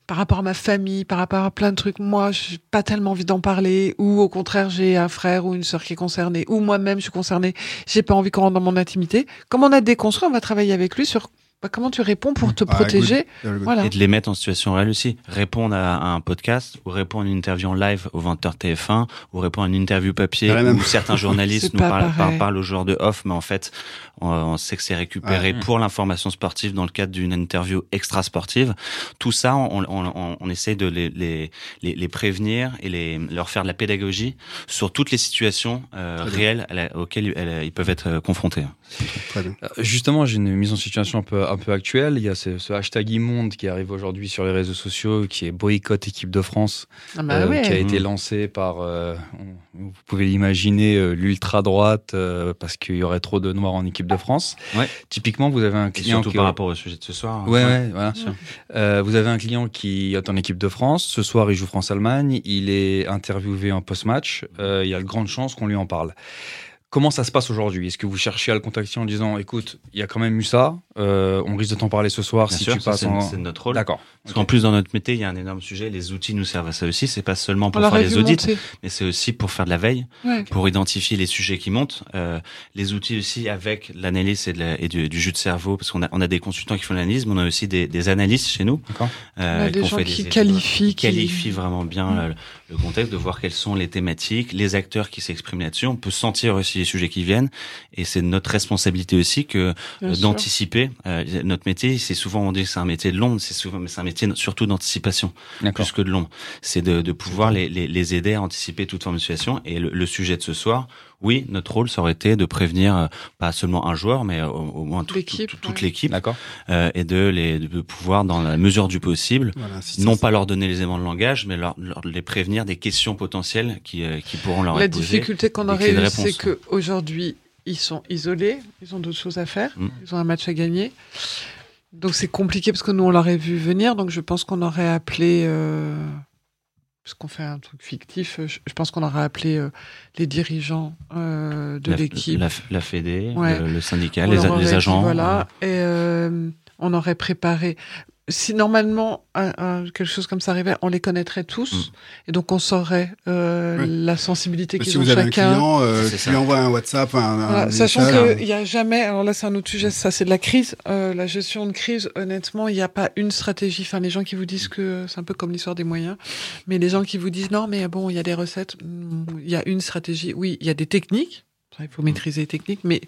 par rapport à ma famille, par rapport à plein de trucs, moi j'ai pas tellement envie d'en parler ou au contraire j'ai un frère ou une sœur qui est concerné ou moi-même je suis concernée, j'ai pas envie qu'on rentre dans mon intimité. Comme on a déconstruit, on va travailler avec lui sur bah, comment tu réponds pour te Ah, protéger. good. Very good. Voilà. Et de les mettre en situation réelle aussi. Répondre à, à un podcast, ou répondre à une interview en live au 20h TF1, ou répondre à une interview papier, même. où certains journalistes nous pas parlent, parlent aux joueurs de off, mais en fait, on, on sait que c'est récupéré Ouais. pour l'information sportive dans le cadre d'une interview extra sportive. Tout ça, on, on, on, on essaye de les, les, les, les prévenir et les, leur faire de la pédagogie sur toutes les situations euh, réelles à la- auxquelles ils- ils peuvent être euh, confrontés. Très bien. Euh, Justement, j'ai une mise en situation un peu, un peu actuelle. Il y a ce, ce hashtag immonde qui arrive aujourd'hui sur les réseaux sociaux, qui est boycott équipe de France, Ah bah euh, ouais. qui a été Mhm. lancé par, euh, vous pouvez l'imaginer, euh, l'ultra droite, euh, parce qu'il y aurait trop de noirs en équipe de France. Ouais. Typiquement, vous avez un Et client surtout qui par rapport au sujet de ce soir. hein. Ouais, ouais, voilà. Euh, vous avez un client qui est en équipe de France. Ce soir, il joue France-Allemagne. Il est interviewé en post-match. Euh, il y a de grandes chances qu'on lui en parle. Comment ça se passe aujourd'hui? Est-ce que vous cherchez à le contacter en disant, écoute, il y a quand même eu ça, euh, on risque de t'en parler ce soir Bien si sûr, tu passes c'est en... c'est notre rôle. D'accord. Parce qu'en plus, dans notre métier, il y a un énorme sujet. Les outils nous servent à ça aussi. C'est pas seulement On pour faire les audits, monter. mais c'est aussi pour faire de la veille, Ouais. pour identifier les sujets qui montent. Euh, les outils aussi avec l'analyse et, de la- et du, du jus de cerveau, parce qu'on a, on a des consultants qui font l'analyse, mais on a aussi des, des analystes chez nous. D'accord. euh, On a des gens fait qui qualifient, qui qualifient vraiment bien le, le contexte, de voir quelles sont les thématiques, les acteurs qui s'expriment là-dessus. On peut sentir aussi les sujets qui viennent, et c'est notre responsabilité aussi que Bien euh. Euh, notre métier, c'est souvent on dit que c'est un métier de l'ombre, c'est souvent, mais c'est un métier surtout d'anticipation D'accord. plus que de l'ombre. C'est de, de pouvoir les, les, les aider à anticiper toute forme de situation. Et le, le sujet de ce soir, oui, notre rôle, ça aurait été de prévenir euh, pas seulement un joueur, mais euh, au, au moins tout- L'équipe, tout- toute ouais. l'équipe, D'accord. euh, et de les de pouvoir, dans la mesure du possible, Voilà, si non ça- pas leur donner les éléments de langage, mais leur, leur- les prévenir des questions potentielles qui, euh, qui pourront leur La être posées. difficulté qu'on aurait c'est qu'aujourd'hui, ils sont isolés, ils ont d'autres choses à faire, Mm. ils ont un match à gagner. Donc c'est compliqué parce que nous, on l'aurait vu venir, donc je pense qu'on aurait appelé, euh, parce qu'on fait un truc fictif, je, je pense qu'on aurait appelé euh, les dirigeants euh, de l'équipe. la, la Fédé, Ouais. le, le syndicat, On les, a- dit, agents. voilà, et on aurait préparé. Si normalement un- un- quelque chose comme ça arrivait, on les connaîtrait tous, Mm. et donc on saurait euh, Oui. la sensibilité qu'ils si ont vous avez un chacun. client, euh, lui envoies un WhatsApp, un, un Voilà, sachant qu'il n'y a jamais, alors là c'est un autre sujet, ça c'est de la crise, euh, la gestion de crise, honnêtement, il n'y a pas une stratégie. Enfin, les gens qui vous disent que c'est un peu comme l'histoire des moyens, mais les gens qui vous disent non, mais bon, il y a des recettes, mm, il y a une stratégie. Oui, il y a des techniques, il Mm. faut maîtriser les techniques, mais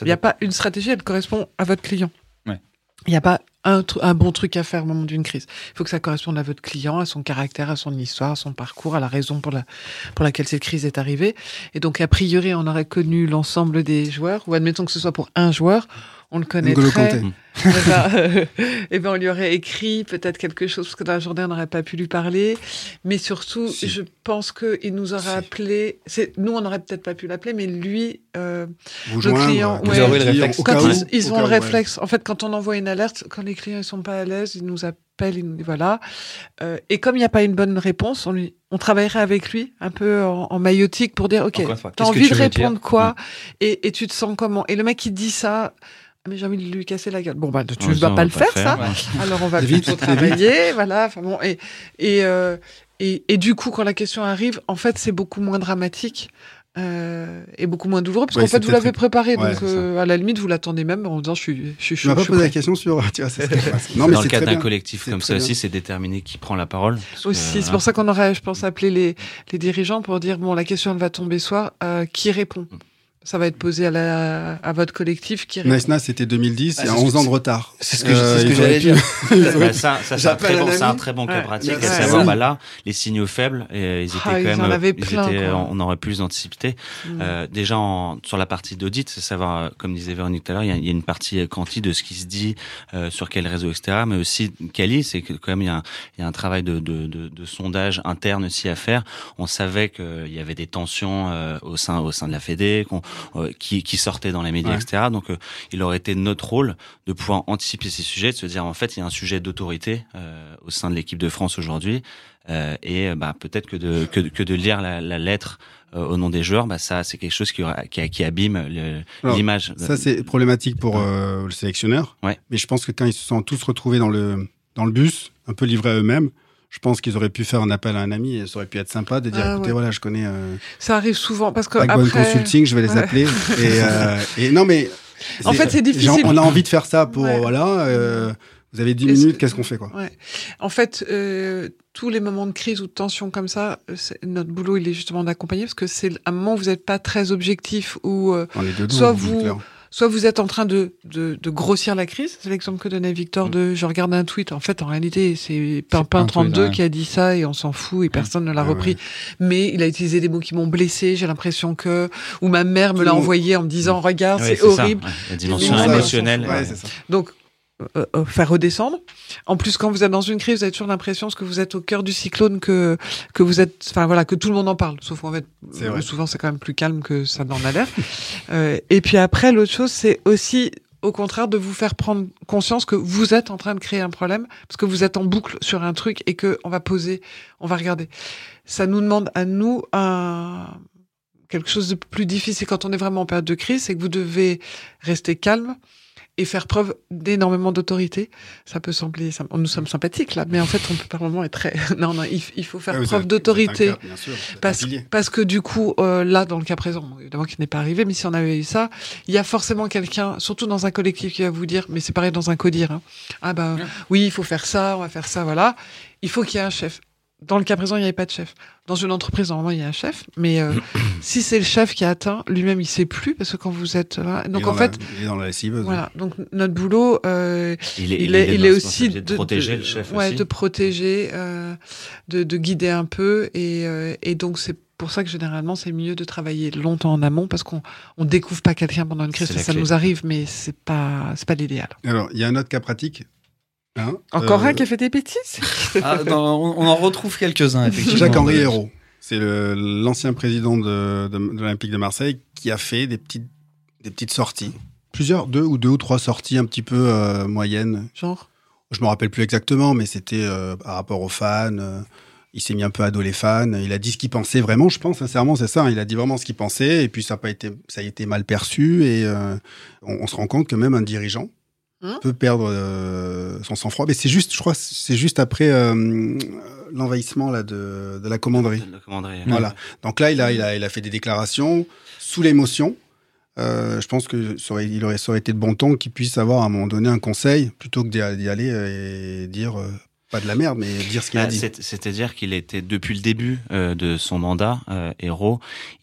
il n'y a pas une stratégie, elle correspond à votre client. Ouais. Il n'y a pas un, bon truc à faire au moment d'une crise. Il faut que ça corresponde à votre client, à son caractère, à son histoire, à son parcours, à la raison pour, la, pour laquelle cette crise est arrivée. Et donc, a priori, on aurait connu l'ensemble des joueurs, ou admettons que ce soit pour un joueur, on le connaîtrait. Eh ben, euh, eh ben, on lui aurait écrit peut-être quelque chose, parce que dans la journée, on n'aurait pas pu lui parler. Mais surtout, Si. je pense qu'il nous aurait Si. appelé. Nous, on n'aurait peut-être pas pu l'appeler, mais lui, euh, Vous Le client, ouais. Le quand ils, ont le réflexe. En fait, quand on envoie une alerte, quand les clients ils sont pas à l'aise, ils nous appellent, ils nous disent voilà. Euh, et comme il n'y a pas une bonne réponse, on lui, on travaillerait avec lui un peu en, en maïotique pour dire ok, fois, envie tu de répondre quoi? Et, et tu te sens comment? Et le mec il dit ça. Ah, Mais j'ai envie de lui casser la gueule. Bon, bah, tu Ouais, vas pas le faire, ça. ouais. Alors, on va Vite, travailler, voilà. Enfin bon, et, et, euh, et, et du coup, quand la question arrive, en fait, c'est beaucoup moins dramatique. euh, est beaucoup moins douloureux parce Ouais, qu'en fait vous l'avez préparé Ouais, donc euh, à la limite vous l'attendez même en disant je suis je suis chaud. pas je suis posé la question sur. Tu vois, c'est. Non, dans mais le c'est cadre très d'un collectif comme ça bien. aussi, c'est déterminé qui prend la parole. Aussi, c'est pour ça qu'on aurait, je pense, appelé les, les dirigeants pour dire bon, la question elle va tomber soir, euh, qui répond? Mm. Ça va être posé à, la, à votre collectif qui Nice, c'était 2010, il y a Ah, c'est ce 11 que- ans de retard. c'est ce que je- c'est ce Euh, que j'allais dire. Bah, ça, ça c'est un, bon, un c'est un ami. très bon cas Ouais. pratique. Ouais, à savoir, bah là, les signaux faibles, et ils étaient Ah, quand ils même, en avaient ils plein, étaient- quoi. on aurait pu les anticiper. Mm. Euh, déjà, en, sur la partie d'audit, c'est savoir, euh, comme disait Véronique tout à l'heure, il y, a- il y a une partie euh, quanti de ce qui se dit, euh, sur quel réseau, etc. Mais aussi, quali, c'est que quand même, il y a un, il y a un travail de, de, de, de sondage interne aussi à faire. On savait qu'il y avait des tensions euh, au sein au sein de la Fédé, qu'on, euh, qui, qui sortaient dans les médias, Ouais. etc. Donc, euh, il aurait été notre rôle de pouvoir anticiper ces sujets, de se dire en fait, il y a un sujet d'autorité euh, au sein de l'équipe de France aujourd'hui, euh, et euh, bah, peut-être que de que, que de lire la, la lettre euh, au nom des joueurs, bah ça c'est quelque chose qui, qui, qui abîme l'image. Ça, c'est problématique pour euh, le sélectionneur. Ouais. Mais je pense que quand ils se sont tous retrouvés dans le, dans le bus, un peu livrés à eux-mêmes, je pense qu'ils auraient pu faire un appel à un ami et ça aurait pu être sympa de dire Ah, écoutez, ouais. voilà, je connais euh, Ça arrive souvent parce que après, Consulting, je vais les Ouais. appeler. Et, euh, et non, mais. En fait, c'est difficile. On a envie de faire ça pour. Ouais. Voilà. euh, vous avez 10 Est-ce minutes, que- qu'est-ce qu'on fait, quoi? Ouais. En fait, euh, tous les moments de crise ou de tension comme ça, notre boulot, il est justement d'accompagner parce que c'est un moment où vous n'êtes pas très objectif ou euh, Soit vous-. Soit vous êtes en train de, de, de grossir la crise. C'est l'exemple que donnait Victor de je regarde un tweet. En fait, en réalité, c'est Pimpin un tweet, 32 ouais. qui a dit ça et on s'en fout et personne ne l'a Ouais, repris. Mais il a utilisé des mots qui m'ont blessé. J'ai l'impression que, ou ma mère me l'a envoyé en me disant regarde, Ouais, c'est horrible. La dimension émotionnelle. Ouais, c'est ça. Donc, euh, euh, faire redescendre. En plus, quand vous êtes dans une crise, vous avez toujours l'impression, que vous êtes au cœur du cyclone, que que vous êtes, enfin voilà, que tout le monde en parle. Sauf qu'en fait, souvent c'est quand même plus calme que ça n'en a l'air. Euh, et puis après, l'autre chose, c'est aussi au contraire de vous faire prendre conscience que vous êtes en train de créer un problème parce que vous êtes en boucle sur un truc et que on va poser, on va regarder. Ça nous demande à nous un quelque chose de plus difficile quand on est vraiment en période de crise, c'est que vous devez rester calme et faire preuve d'énormément d'autorité. Ça peut sembler, ça- nous sommes sympathiques là, mais en fait, on peut pas vraiment être très. Non, non, il, il faut faire Ouais, vous preuve d'autorité. Parce, que du coup, euh, là, dans le cas présent, évidemment qui n'est pas arrivé, mais si on avait eu ça, il y a forcément quelqu'un, surtout dans un collectif, qui va vous dire, mais c'est pareil dans un codir, hein, ah bah oui, il faut faire ça, on va faire ça, voilà. Il faut qu'il y ait un chef. Dans le cas présent, il n'y avait pas de chef. Dans une entreprise, normalement, il y a un chef, mais euh, si c'est le chef qui a atteint, lui-même, il sait plus, parce que quand vous êtes... là- Il est donc dans en la- fait, il est dans la lessiveuse. voilà. Donc notre boulot, euh, Il est, il est, il est aussi de, protéger le chef ouais, aussi. de protéger, euh, de, de guider un peu, et, euh, et donc c'est pour ça que généralement c'est mieux de travailler longtemps en amont parce qu'on on découvre pas quelqu'un pendant une crise. Ça clé. nous arrive, mais c'est pas c'est pas l'idéal. Alors, il y a un autre cas pratique. Hein, Encore euh, un qui a fait des bêtises. Ah, on, on en retrouve quelques-uns, effectivement. Jacques-Henri Hérault. C'est l'ancien président de, de, de l'Olympique de Marseille qui a fait des petites, des petites sorties. Plusieurs, deux ou deux ou trois sorties un petit peu euh, moyennes. Genre? Je me rappelle plus exactement, mais c'était euh, par rapport aux fans. euh, il s'est mis un peu à dos les fans. Il a dit ce qu'il pensait vraiment, je pense sincèrement, c'est ça. hein, Il a dit vraiment ce qu'il pensait, et puis ça a pas été, ça a été mal perçu. Et euh, on, on se rend compte que même un dirigeant Hein peut perdre euh, son sang-froid. Mais c'est juste, je crois, c'est juste après euh, l'envahissement là de, de la commanderie. De la commanderie. Voilà. Donc là, il a, il a, il a fait des déclarations sous l'émotion. Euh, je pense que ça aurait, il aurait, ça aurait été de bon ton qu'il puisse avoir à un moment donné un conseil plutôt que d'y aller et dire euh, pas de la merde, mais dire ce qu'il a Bah, dit. c'est- C'est-à-dire qu'il était depuis le début euh, de son mandat euh, héros,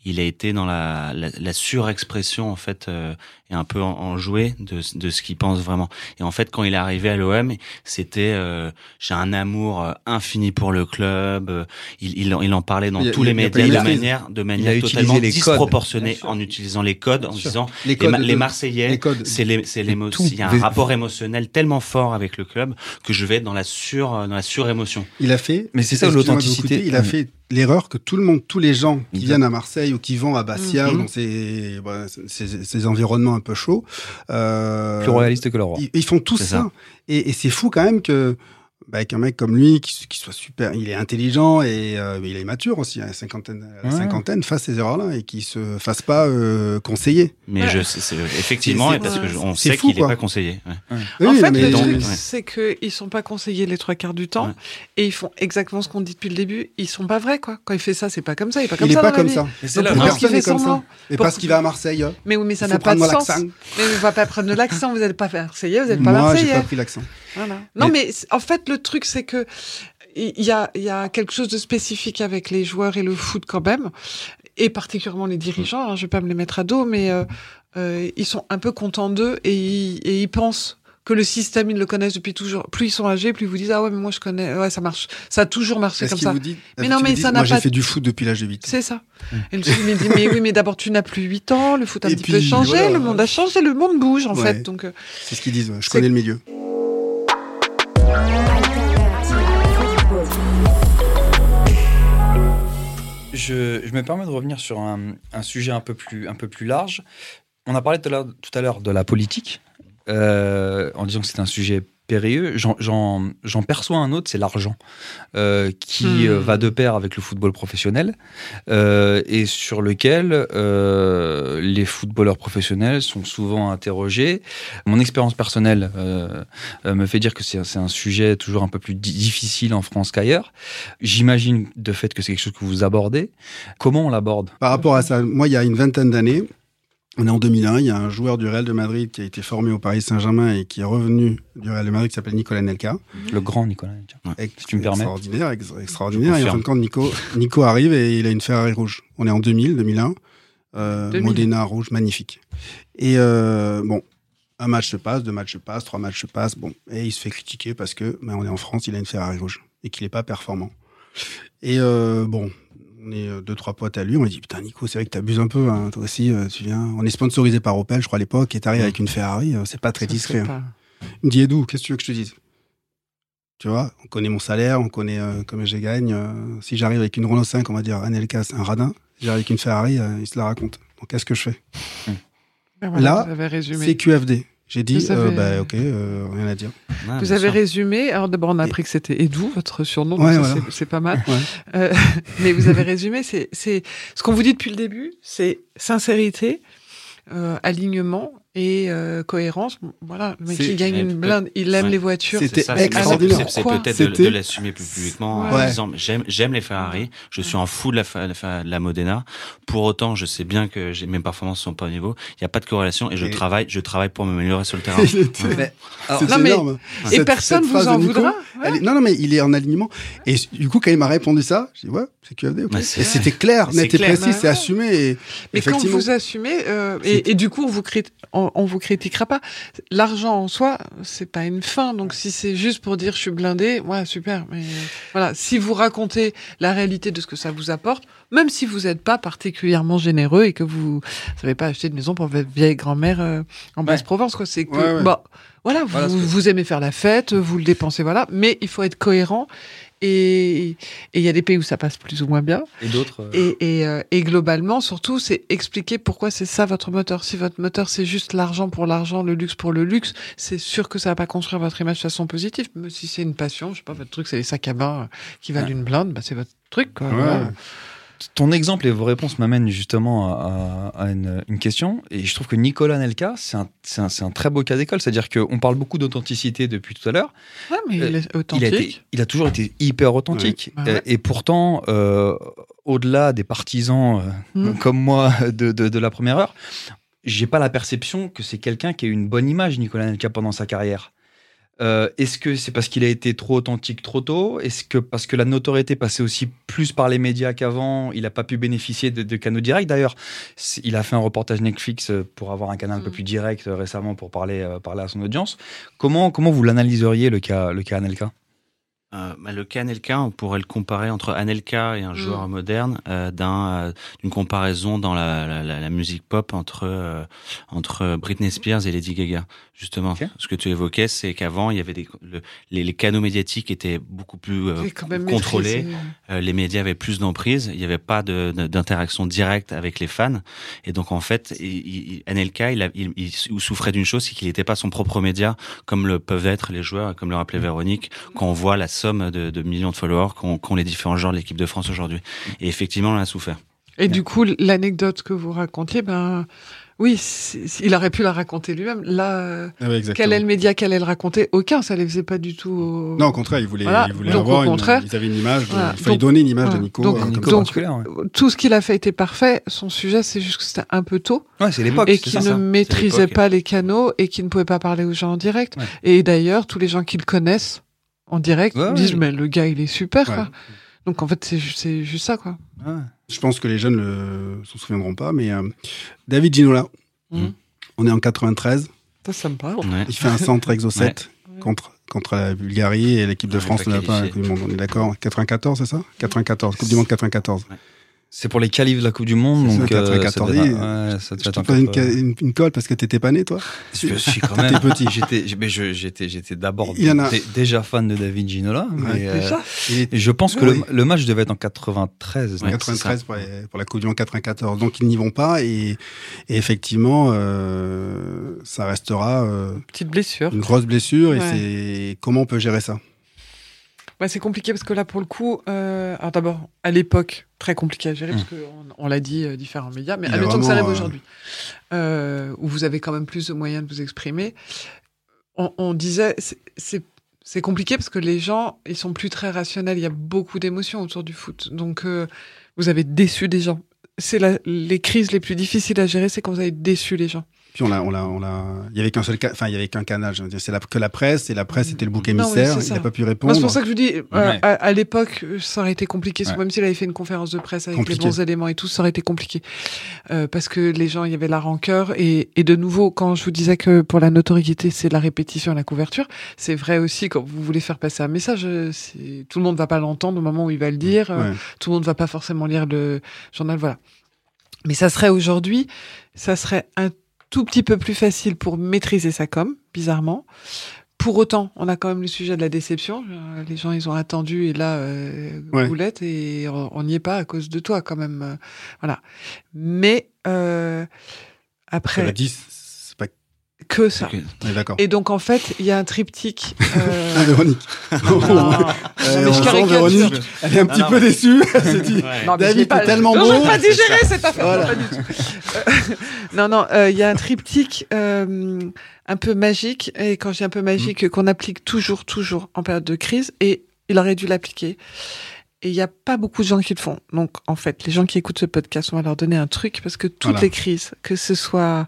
il a été dans la, la, la surexpression en fait euh, et un peu en- enjoué de, de ce qu'il pense vraiment. Et en fait, quand il est arrivé à l'OM, c'était euh, j'ai un amour euh, infini pour le club. euh, Il, il, en- il en parlait dans Il tous les médias de manière de manière totalement disproportionnée en utilisant les codes, en disant Les les, codes Ma- de- les Marseillais, les codes. c'est les, c'est l'émo- tout. il y a un rapport émotionnel tellement fort avec le club que je vais être dans la sur dans la surémotion. Il a fait. Mais c'est ça, l'authenticité. Il a fait l'erreur que tout le monde, tous les gens qui viennent à Marseille ou qui vont à Bastia, Mhm. dans ces, voilà, ces, ces environnements un peu chauds, euh, Plus royaliste que le roi. ils, ils font tout ça. ça. Et, et c'est fou quand même que bah, avec un mec comme lui qui, qui soit super, il est intelligent et euh, il est mature aussi à la cinquantaine, à la Ouais. cinquantaine fasse ces erreurs-là et qui se fasse pas euh, conseiller. Mais Ouais. je, effectivement, C'est- parce que je- on c'est sait qu'il n'est pas conseillé. ouais. Oui, en oui, fait, mais le truc, ouais. c'est qu'ils sont pas conseillés les trois quarts du temps Ouais. et ils font exactement ce qu'on dit depuis le début. Ils sont pas vrais, quoi. Quand il fait ça, c'est pas comme ça. Il est pas comme il est ça. pas dans la comme ça. Donc, c'est là- Personne fait est comme ça. Et parce qu'il va à Marseille. hein. Mais oui, mais ça n'a pas de sens. Mais on va pas prendre de l'accent. Vous n'êtes pas marseillais, vous n'êtes pas Moi, j'ai marseillais. pas pris l'accent. Voilà. Non, mais en fait, le truc, c'est que il y a, il y a quelque chose de spécifique avec les joueurs et le foot quand même, et particulièrement les dirigeants. Hein, je vais pas me les mettre à dos, mais euh, euh, ils sont un peu contents d'eux et ils, et ils pensent que le système, ils le connaissent depuis toujours. Plus ils sont âgés, plus ils vous disent ah ouais mais moi je connais, ouais ça marche, ça a toujours marché comme ça. vous dit Mais non, mais ça n'a Moi, j'ai pas- fait du foot depuis l'âge de 8 ans. C'est ça. Et le film il dit mais oui mais d'abord tu n'as plus 8 ans, le foot a un Et petit peu changé, voilà. le monde a changé, le monde bouge en Ouais. fait. Donc euh, C'est ce qu'ils disent. ouais. Je connais le milieu. Je, me permets de revenir sur un, sujet un peu, plus, un peu plus large. On a parlé tout à l'heure- tout à l'heure de la politique, euh, en disant que c'est un sujet périlleux. J'en- J'en j'en perçois un autre, c'est l'argent, euh, qui Hmm. euh, va de pair avec le football professionnel, euh, et sur lequel euh, les footballeurs professionnels sont souvent interrogés. Mon expérience personnelle euh, me fait dire que c'est c'est un sujet toujours un peu plus di- difficile en France qu'ailleurs. J'imagine de fait que c'est quelque chose que vous abordez. Comment on l'aborde? Par rapport à ça, moi, il y a une vingtaine d'années, on est en 2001, il y a un joueur du Real de Madrid qui a été formé au Paris Saint-Germain et qui est revenu du Real de Madrid qui s'appelle Nicolas Nelka. Le grand Nicolas. Ex- Si tu me permets. Extraordinaire, ex- extraordinaire. Et en fin de compte, Nico, Nico arrive et il a une Ferrari rouge. On est en 2000, 2001. Euh, 2000. Modena rouge, magnifique. Et euh, bon, un match se passe, deux matchs se passent, trois matchs se passent. Bon, et il se fait critiquer parce que ben, on est en France, il a une Ferrari rouge et qu'il n'est pas performant. Et euh, bon, on est euh, deux, trois potes à lui. On lui dit Putain, Nico, c'est vrai que tu abuses un peu. hein, toi aussi, euh, tu viens. On est sponsorisé par Opel, je crois, à l'époque, et t'arrives avec une Ferrari. euh, c'est pas très ça, discret. hein. pas- Il me dit Edou, qu'est-ce que tu veux que je te dise? Tu vois, on connaît mon salaire, on connaît euh, combien je gagne. euh, si j'arrive avec une Renault 5, on va dire Anelka, c'est un radin. Si j'arrive avec une Ferrari, euh, il se la raconte. Donc qu'est-ce que je fais? Ben voilà, Là. C'est QFD. J'ai dit, euh, avez- bah, ok, euh, rien à dire. Ouais, Vous avez sûr. résumé. Alors d'abord, on a appris que c'était Edou, votre surnom. donc Ouais, voilà. c'est- pas mal. Ouais. Euh, mais vous avez résumé. C'est c'est ce qu'on vous dit depuis le début. C'est sincérité, euh, alignement et euh, cohérence. Voilà, le mec qui gagne Ouais, une blinde, il aime ouais. les voitures. C'était extraordinaire. c'est- peut-être de, C'était- de l'assumer plus publiquement en Ouais. disant j'aime j'aime les Ferrari, je suis en fou de la, la la Modena. Pour autant, je sais bien que j'ai- mes performances sont pas au niveau. Il n'y a pas de corrélation et je Et- travaille, je travaille pour m'améliorer sur le terrain. Était- alors, Non, mais- énorme. Et Cette- personne cette vous en Nico, voudra. Ouais. elle est- Non, non, mais il est en alignement. Et du coup, quand il m'a répondu ça, j'ai dit, ouais, c'est QFD, ok. Ouais, Et c'est- c'était clair, net et précis, Ouais, c'est ouais. assumé. Et Mais quand vous assumez, euh, et, du coup, on vous, crit- on, on vous critiquera pas. L'argent en soi, c'est pas une fin. Donc, si c'est juste pour dire je suis blindé, ouais, super. Mais voilà, si vous racontez la réalité de ce que ça vous apporte, même si vous n'êtes pas particulièrement généreux et que vous savez pas acheter de maison pour votre vieille grand-mère euh, en Basse-Provence, quoi, c'est que Ouais, ouais. bah voilà, vous aimez faire la fête, vous le dépensez, voilà. Mais il faut être cohérent. Et il y a des pays où ça passe plus ou moins bien. Et d'autres euh, Et, et, euh, et globalement, surtout, c'est expliquer pourquoi c'est ça votre moteur. Si votre moteur, c'est juste l'argent pour l'argent, le luxe pour le luxe, c'est sûr que ça va pas construire votre image de façon positive. Mais si c'est une passion, je sais pas, votre truc, c'est les sacs à bain euh, qui valent Ouais. une blinde, bah, c'est votre truc. Quoi. Ouais. Voilà. Ton exemple et vos réponses m'amènent justement à, une, une question. Et je trouve que Nicolas Nelka, c'est un, un- très beau cas d'école. C'est-à-dire qu'on parle beaucoup d'authenticité depuis tout à l'heure. Ouais, mais Euh, il est Il a, authentique. été- il a toujours été hyper authentique. Ouais. Bah ouais. Euh, Et pourtant, euh, au-delà des partisans euh, Mm. comme moi de, de- de la première heure, j'ai pas la perception que c'est quelqu'un qui a eu une bonne image, Nicolas Nelka, pendant sa carrière. Euh, Est-ce que c'est parce qu'il a été trop authentique trop tôt? Est-ce que parce que la notoriété passait aussi plus par les médias qu'avant, il n'a pas pu bénéficier de, de canaux directs? D'ailleurs, il a fait un reportage Netflix euh, pour avoir un canal un peu Mm. plus direct euh, récemment pour parler, euh, parler à son audience. Comment, comment vous l'analyseriez le cas, le cas Anelka? Euh, bah, le cas Anelka, on pourrait le comparer entre Anelka et un joueur moderne, euh, d'un euh, d'une comparaison dans la, la, la, la musique pop entre entre Britney Spears et Lady Gaga. Justement, ce que tu évoquais, c'est qu'avant il y avait des le- les, les canaux médiatiques étaient beaucoup plus contrôlés. les médias avaient plus d'emprise, il n'y avait pas de- de- d'interaction directe avec les fans, et donc en fait, il, il, Anelka, il, a- il, il souffrait d'une chose, c'est qu'il n'était pas son propre média, comme le peuvent être les joueurs, comme le rappelait Véronique, quand on voit la somme de, de millions de followers qu'ont les différents joueurs de l'équipe de France aujourd'hui. Et effectivement, on a souffert. Et du coup, l'anecdote que vous racontiez, ben oui, il aurait pu la raconter lui-même. Là, Ah quel est le média qu'elle allait le raconter? Aucun, ça les faisait pas du tout. au- Non, au contraire, ils voulaient, Voilà. ils voulaient Donc, avoir au une- contraire- ils avaient une image, de- Voilà. il fallait Donc- donner une image voilà. de Nico. Donc- euh, Nico donc- ouais. Tout ce qu'il a fait était parfait. Son sujet, c'est juste que c'était un peu tôt Ouais, c'est l'époque. et qu'il ne ça. maîtrisait pas les canaux et qu'il ne pouvait pas parler aux gens en direct. Ouais. Et d'ailleurs, tous les gens qui le connaissent en direct Ouais, disent ouais. mais le gars, il est super. Ouais. quoi. Donc en fait, c'est ju- c'est juste ça quoi. Ouais. Je pense que les jeunes ne s'en souviendront pas, mais euh, David Ginola, Mhm. on est en 93, Ça, ça me parle. Ouais. il fait un centre Exo 7 Ouais. contre, contre la Bulgarie et l'équipe de Ouais, France l'a pas la. Coupe du Monde, on est d'accord? 94, c'est ça? 94, Coupe du Monde 94. C'est pour les qualifs de la Coupe du Monde, C'est donc ça, euh, 94, ça devait- ouais, ça Je être un pose une, peu- ca- une, une colle parce que t'étais pas né, toi Je suis quand T'étais même petit. J'étais, j'ai- mais je- j'étais, j'étais d'abord Il y en a- dé- déjà fan de David Ginola. mais, euh, Déjà est et je pense que Oui. le, le match devait être en 93. Ouais, donc 93 c'est pour, les- pour la Coupe du Monde 94. Donc ils n'y vont pas et, et effectivement, euh, ça restera euh, Petite blessure. une grosse blessure et Ouais. c'est comment on peut gérer ça? Bah, c'est compliqué parce que là, pour le coup, euh, alors d'abord, à l'époque, très compliqué à gérer parce qu'on on, l'a dit, euh, différents médias, mais admettons que ça arrive euh, aujourd'hui, euh, où vous avez quand même plus de moyens de vous exprimer. On, on disait, c'est- compliqué parce que les gens, ils sont plus très rationnels. Il y a beaucoup d'émotions autour du foot. Donc, euh, vous avez déçu des gens. C'est les crises les plus difficiles à gérer, c'est quand vous avez déçu les gens. Puis on l'a, on l'a, on l'a. Il y avait qu'un seul, ca- enfin il y avait qu'un canal. Je veux dire, c'est la, que la presse et la presse c'était le bouc Non, oui, émissaire. il n'a pas pu Moi, répondre. c'est pour ça que je vous dis, euh, Ouais. à, à l'époque, ça aurait été compliqué. Ouais. Même s'il avait fait une conférence de presse avec Compliqué. les bons éléments et tout, ça aurait été compliqué. Euh, parce que les gens, il y avait la rancœur. Et, et de nouveau, quand je vous disais que pour la notoriété, c'est la répétition et la couverture, c'est vrai aussi quand vous voulez faire passer un message. euh, c'est- Tout le monde va pas l'entendre au moment où il va le dire. euh, Ouais. Tout le monde va pas forcément lire le journal. Voilà. Mais ça serait aujourd'hui, ça serait un tout petit peu plus facile pour maîtriser sa com, bizarrement. Pour autant, on a quand même le sujet de la déception. Euh, Les gens, ils ont attendu et là, euh, Ouais. boulette et on n'y est pas à cause de toi quand même. euh, Voilà. Mais euh, après, dit. Que ça. Et donc en fait, il y a un triptyque. euh, Ah, Véronique. non, Euh, mais je. Véronique, elle est un petit peu non. déçue. Elle s'est dit, Ouais. Non, David, pas- tellement non, beau. j'ai pas digéré cette affaire. Voilà. non, pas du tout. Euh, non, non, euh, il y a un triptyque euh, un peu magique, et quand je dis un peu magique, Mm. qu'on applique toujours, toujours en période de crise, et il aurait dû l'appliquer. Et il n'y a pas beaucoup de gens qui le font. Donc, en fait, les gens qui écoutent ce podcast, on va leur donner un truc, parce que toutes Voilà. les crises, que ce soit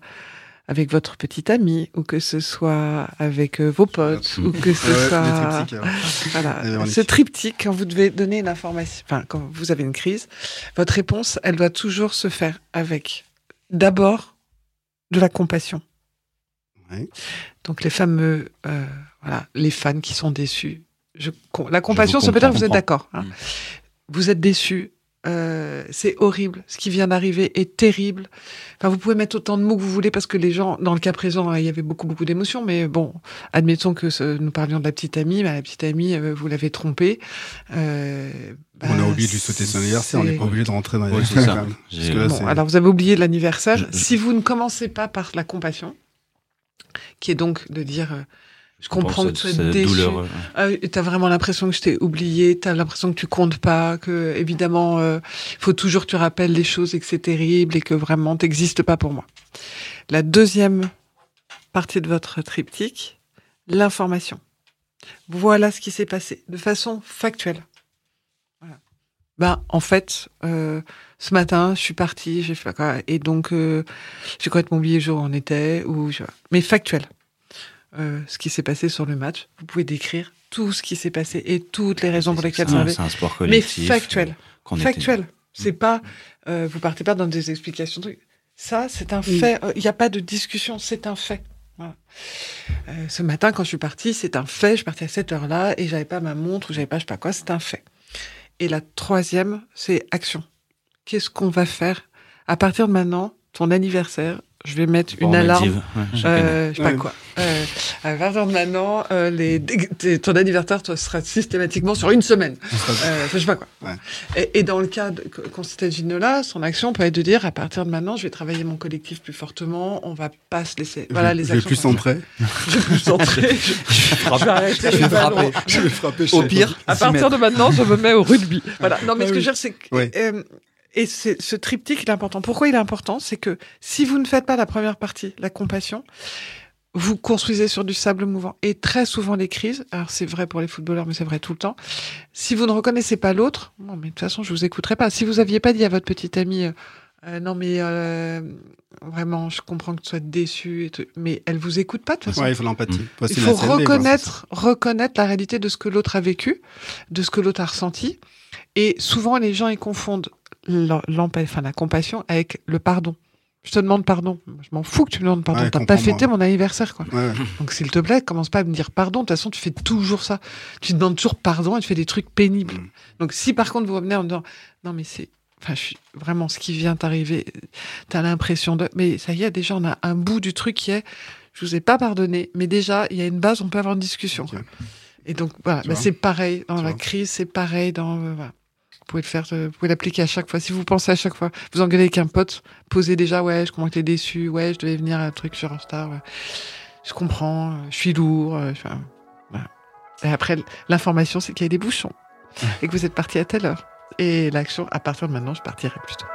avec votre petit ami, ou que ce soit avec euh, vos potes, ou que ce Ouais, soit... alors. Voilà. Ce triptyque, quand vous devez donner une information, enfin, quand vous avez une crise, votre réponse, elle doit toujours se faire avec d'abord de la compassion. Ouais. Donc les fameux, euh, voilà, les fans qui sont déçus. Je, la compassion, ça veut comprends, dire que vous êtes d'accord. hein. Mm. Vous êtes déçus. Euh, c'est horrible. Ce qui vient d'arriver est terrible. Enfin, vous pouvez mettre autant de mots que vous voulez parce que les gens, dans le cas présent, il y avait beaucoup, beaucoup d'émotions. Mais bon, admettons que ce- nous parlions de la petite amie. Bah, la petite amie, euh, vous l'avez trompée. Euh, On a bah, oublié de lui souhaiter son anniversaire. On n'est pas obligé de rentrer dans les Ouais, ça. là, Bon, alors vous avez oublié l'anniversaire. Je- Si vous ne commencez pas par la compassion, qui est donc de dire, euh, je comprends que tu es déçu. douloureux. Ah, t'as vraiment l'impression que je t'ai oublié, t'as l'impression que tu comptes pas, que évidemment, euh, il faut toujours que tu rappelles les choses et que c'est terrible et que vraiment t'existes pas pour moi. La deuxième partie de votre triptyque, l'information. Voilà ce qui s'est passé de façon factuelle. Voilà. Ben, en fait, euh, ce matin, je suis partie, j'ai fait quoi, et donc euh, j'ai complètement oublié le jour où on était, ou je- mais factuel. Euh, ce qui s'est passé sur le match, vous pouvez décrire tout ce qui s'est passé et toutes les raisons pour lesquelles ça avait. C'est un sport Mais collectif. factuel. euh, qu'on était- Factuel. C'est pas, euh, vous partez pas dans des explications. de trucs. Ça, c'est un Mm. fait. Euh, Il n'y a pas de discussion. C'est un fait. Voilà. Euh, ce matin, quand je suis partie, c'est un fait. Je suis partie à cette heure-là et j'avais pas ma montre ou j'avais pas je sais pas quoi. C'est un fait. Et la troisième, c'est action. Qu'est-ce qu'on va faire? À partir de maintenant Ton anniversaire, je vais mettre une alarme. Ouais, euh, je sais pas quoi. Euh, à partir de maintenant, euh, les, ton anniversaire toi, sera systématiquement sur une semaine. Euh, je sais pas quoi. Ouais. Et, et, dans le cas de Constantino là, son action peut être de dire à partir de maintenant, je vais travailler mon collectif plus fortement. On va pas se laisser. Voilà les je actions. vais plus centrer. Je vais plus centrer. je, je vais arrêter Je vais frapper. Je vais frapper. Au pire, À 6 partir mètres. de maintenant, je me mets au rugby. Voilà. Non, mais Ah ce que je veux dire, c'est que, Oui. euh, et c'est, ce triptyque, il est important. Pourquoi il est important? C'est que si vous ne faites pas la première partie, la compassion, vous construisez sur du sable mouvant. Et très souvent, les crises, alors c'est vrai pour les footballeurs, mais c'est vrai tout le temps. Si vous ne reconnaissez pas l'autre, non, mais de toute façon, je vous écouterai pas. Si vous aviez pas dit à votre petite amie, euh, euh, non, mais, euh, vraiment, je comprends que tu sois déçu et tout, mais elle vous écoute pas, de toute façon. Ouais, il faut l'empathie. Aussi Il faut reconnaître, reconnaître la réalité de ce que l'autre a vécu, de ce que l'autre a ressenti. Et souvent, les gens, ils confondent enfin, la compassion avec le pardon. Je te demande pardon. Je m'en fous que tu me demandes pardon. Ouais, T'as pas fêté mon anniversaire, quoi. Ouais. Donc, s'il te plaît, commence pas à me dire pardon. De toute façon, tu fais toujours ça. Tu demandes toujours pardon et tu fais des trucs pénibles. Mm. Donc, si par contre, vous revenez en me disant, non, mais c'est, enfin, je suis vraiment ce qui vient t'arriver, t'as l'impression de, mais ça y est, déjà, on a un bout du truc qui est, je vous ai pas pardonné, mais déjà, il y a une base, on peut avoir une discussion. Et donc, voilà, bah, c'est pareil dans Tu la crise, c'est pareil dans, euh, voilà. Vous pouvez le faire, euh, vous pouvez l'appliquer à chaque fois. Si vous pensez à chaque fois, vous engueulez avec un pote, posez déjà, ouais, je comprends que t'es déçu, ouais, je devais venir à un truc sur Insta, ouais. Je comprends, euh, je suis lourd, euh, enfin, voilà. Et après, l'information, c'est qu'il y a des bouchons. Et que vous êtes parti à telle heure. Et l'action, à partir de maintenant, je partirai plus tôt.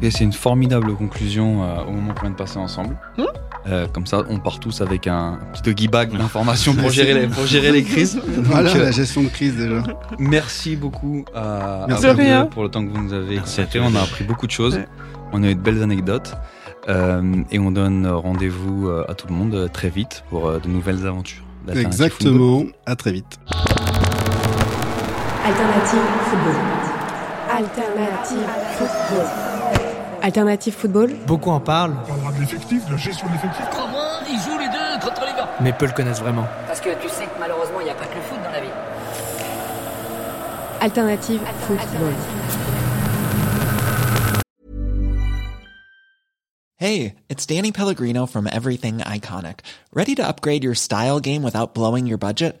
Et c'est une formidable conclusion euh, au moment qu'on vient de passer ensemble. Hmm Euh, comme ça, on part tous avec un petit doggy bag d'informations pour gérer les, pour gérer les crises. Voilà Donc, euh, la gestion de crise déjà. Merci beaucoup à, Merci vous pour le temps que vous nous avez consacré. On a appris beaucoup de choses. Ouais. On a eu de belles anecdotes. Euh, et on donne rendez-vous à tout le monde très vite pour de nouvelles aventures. Exactement. À très vite. Alternative football. Alternative football. Alternative football. Beaucoup en parlent, On parlera de l'effectif, de la gestion de l'effectif. Crois-moi, ils jouent les deux contre les gars. mais peu le connaissent vraiment. Parce que tu sais que malheureusement, il n'y a pas que le foot dans la vie. Alternative football. Hey, it's Danny Pellegrino from Everything Iconic. Ready to upgrade your style game without blowing your budget?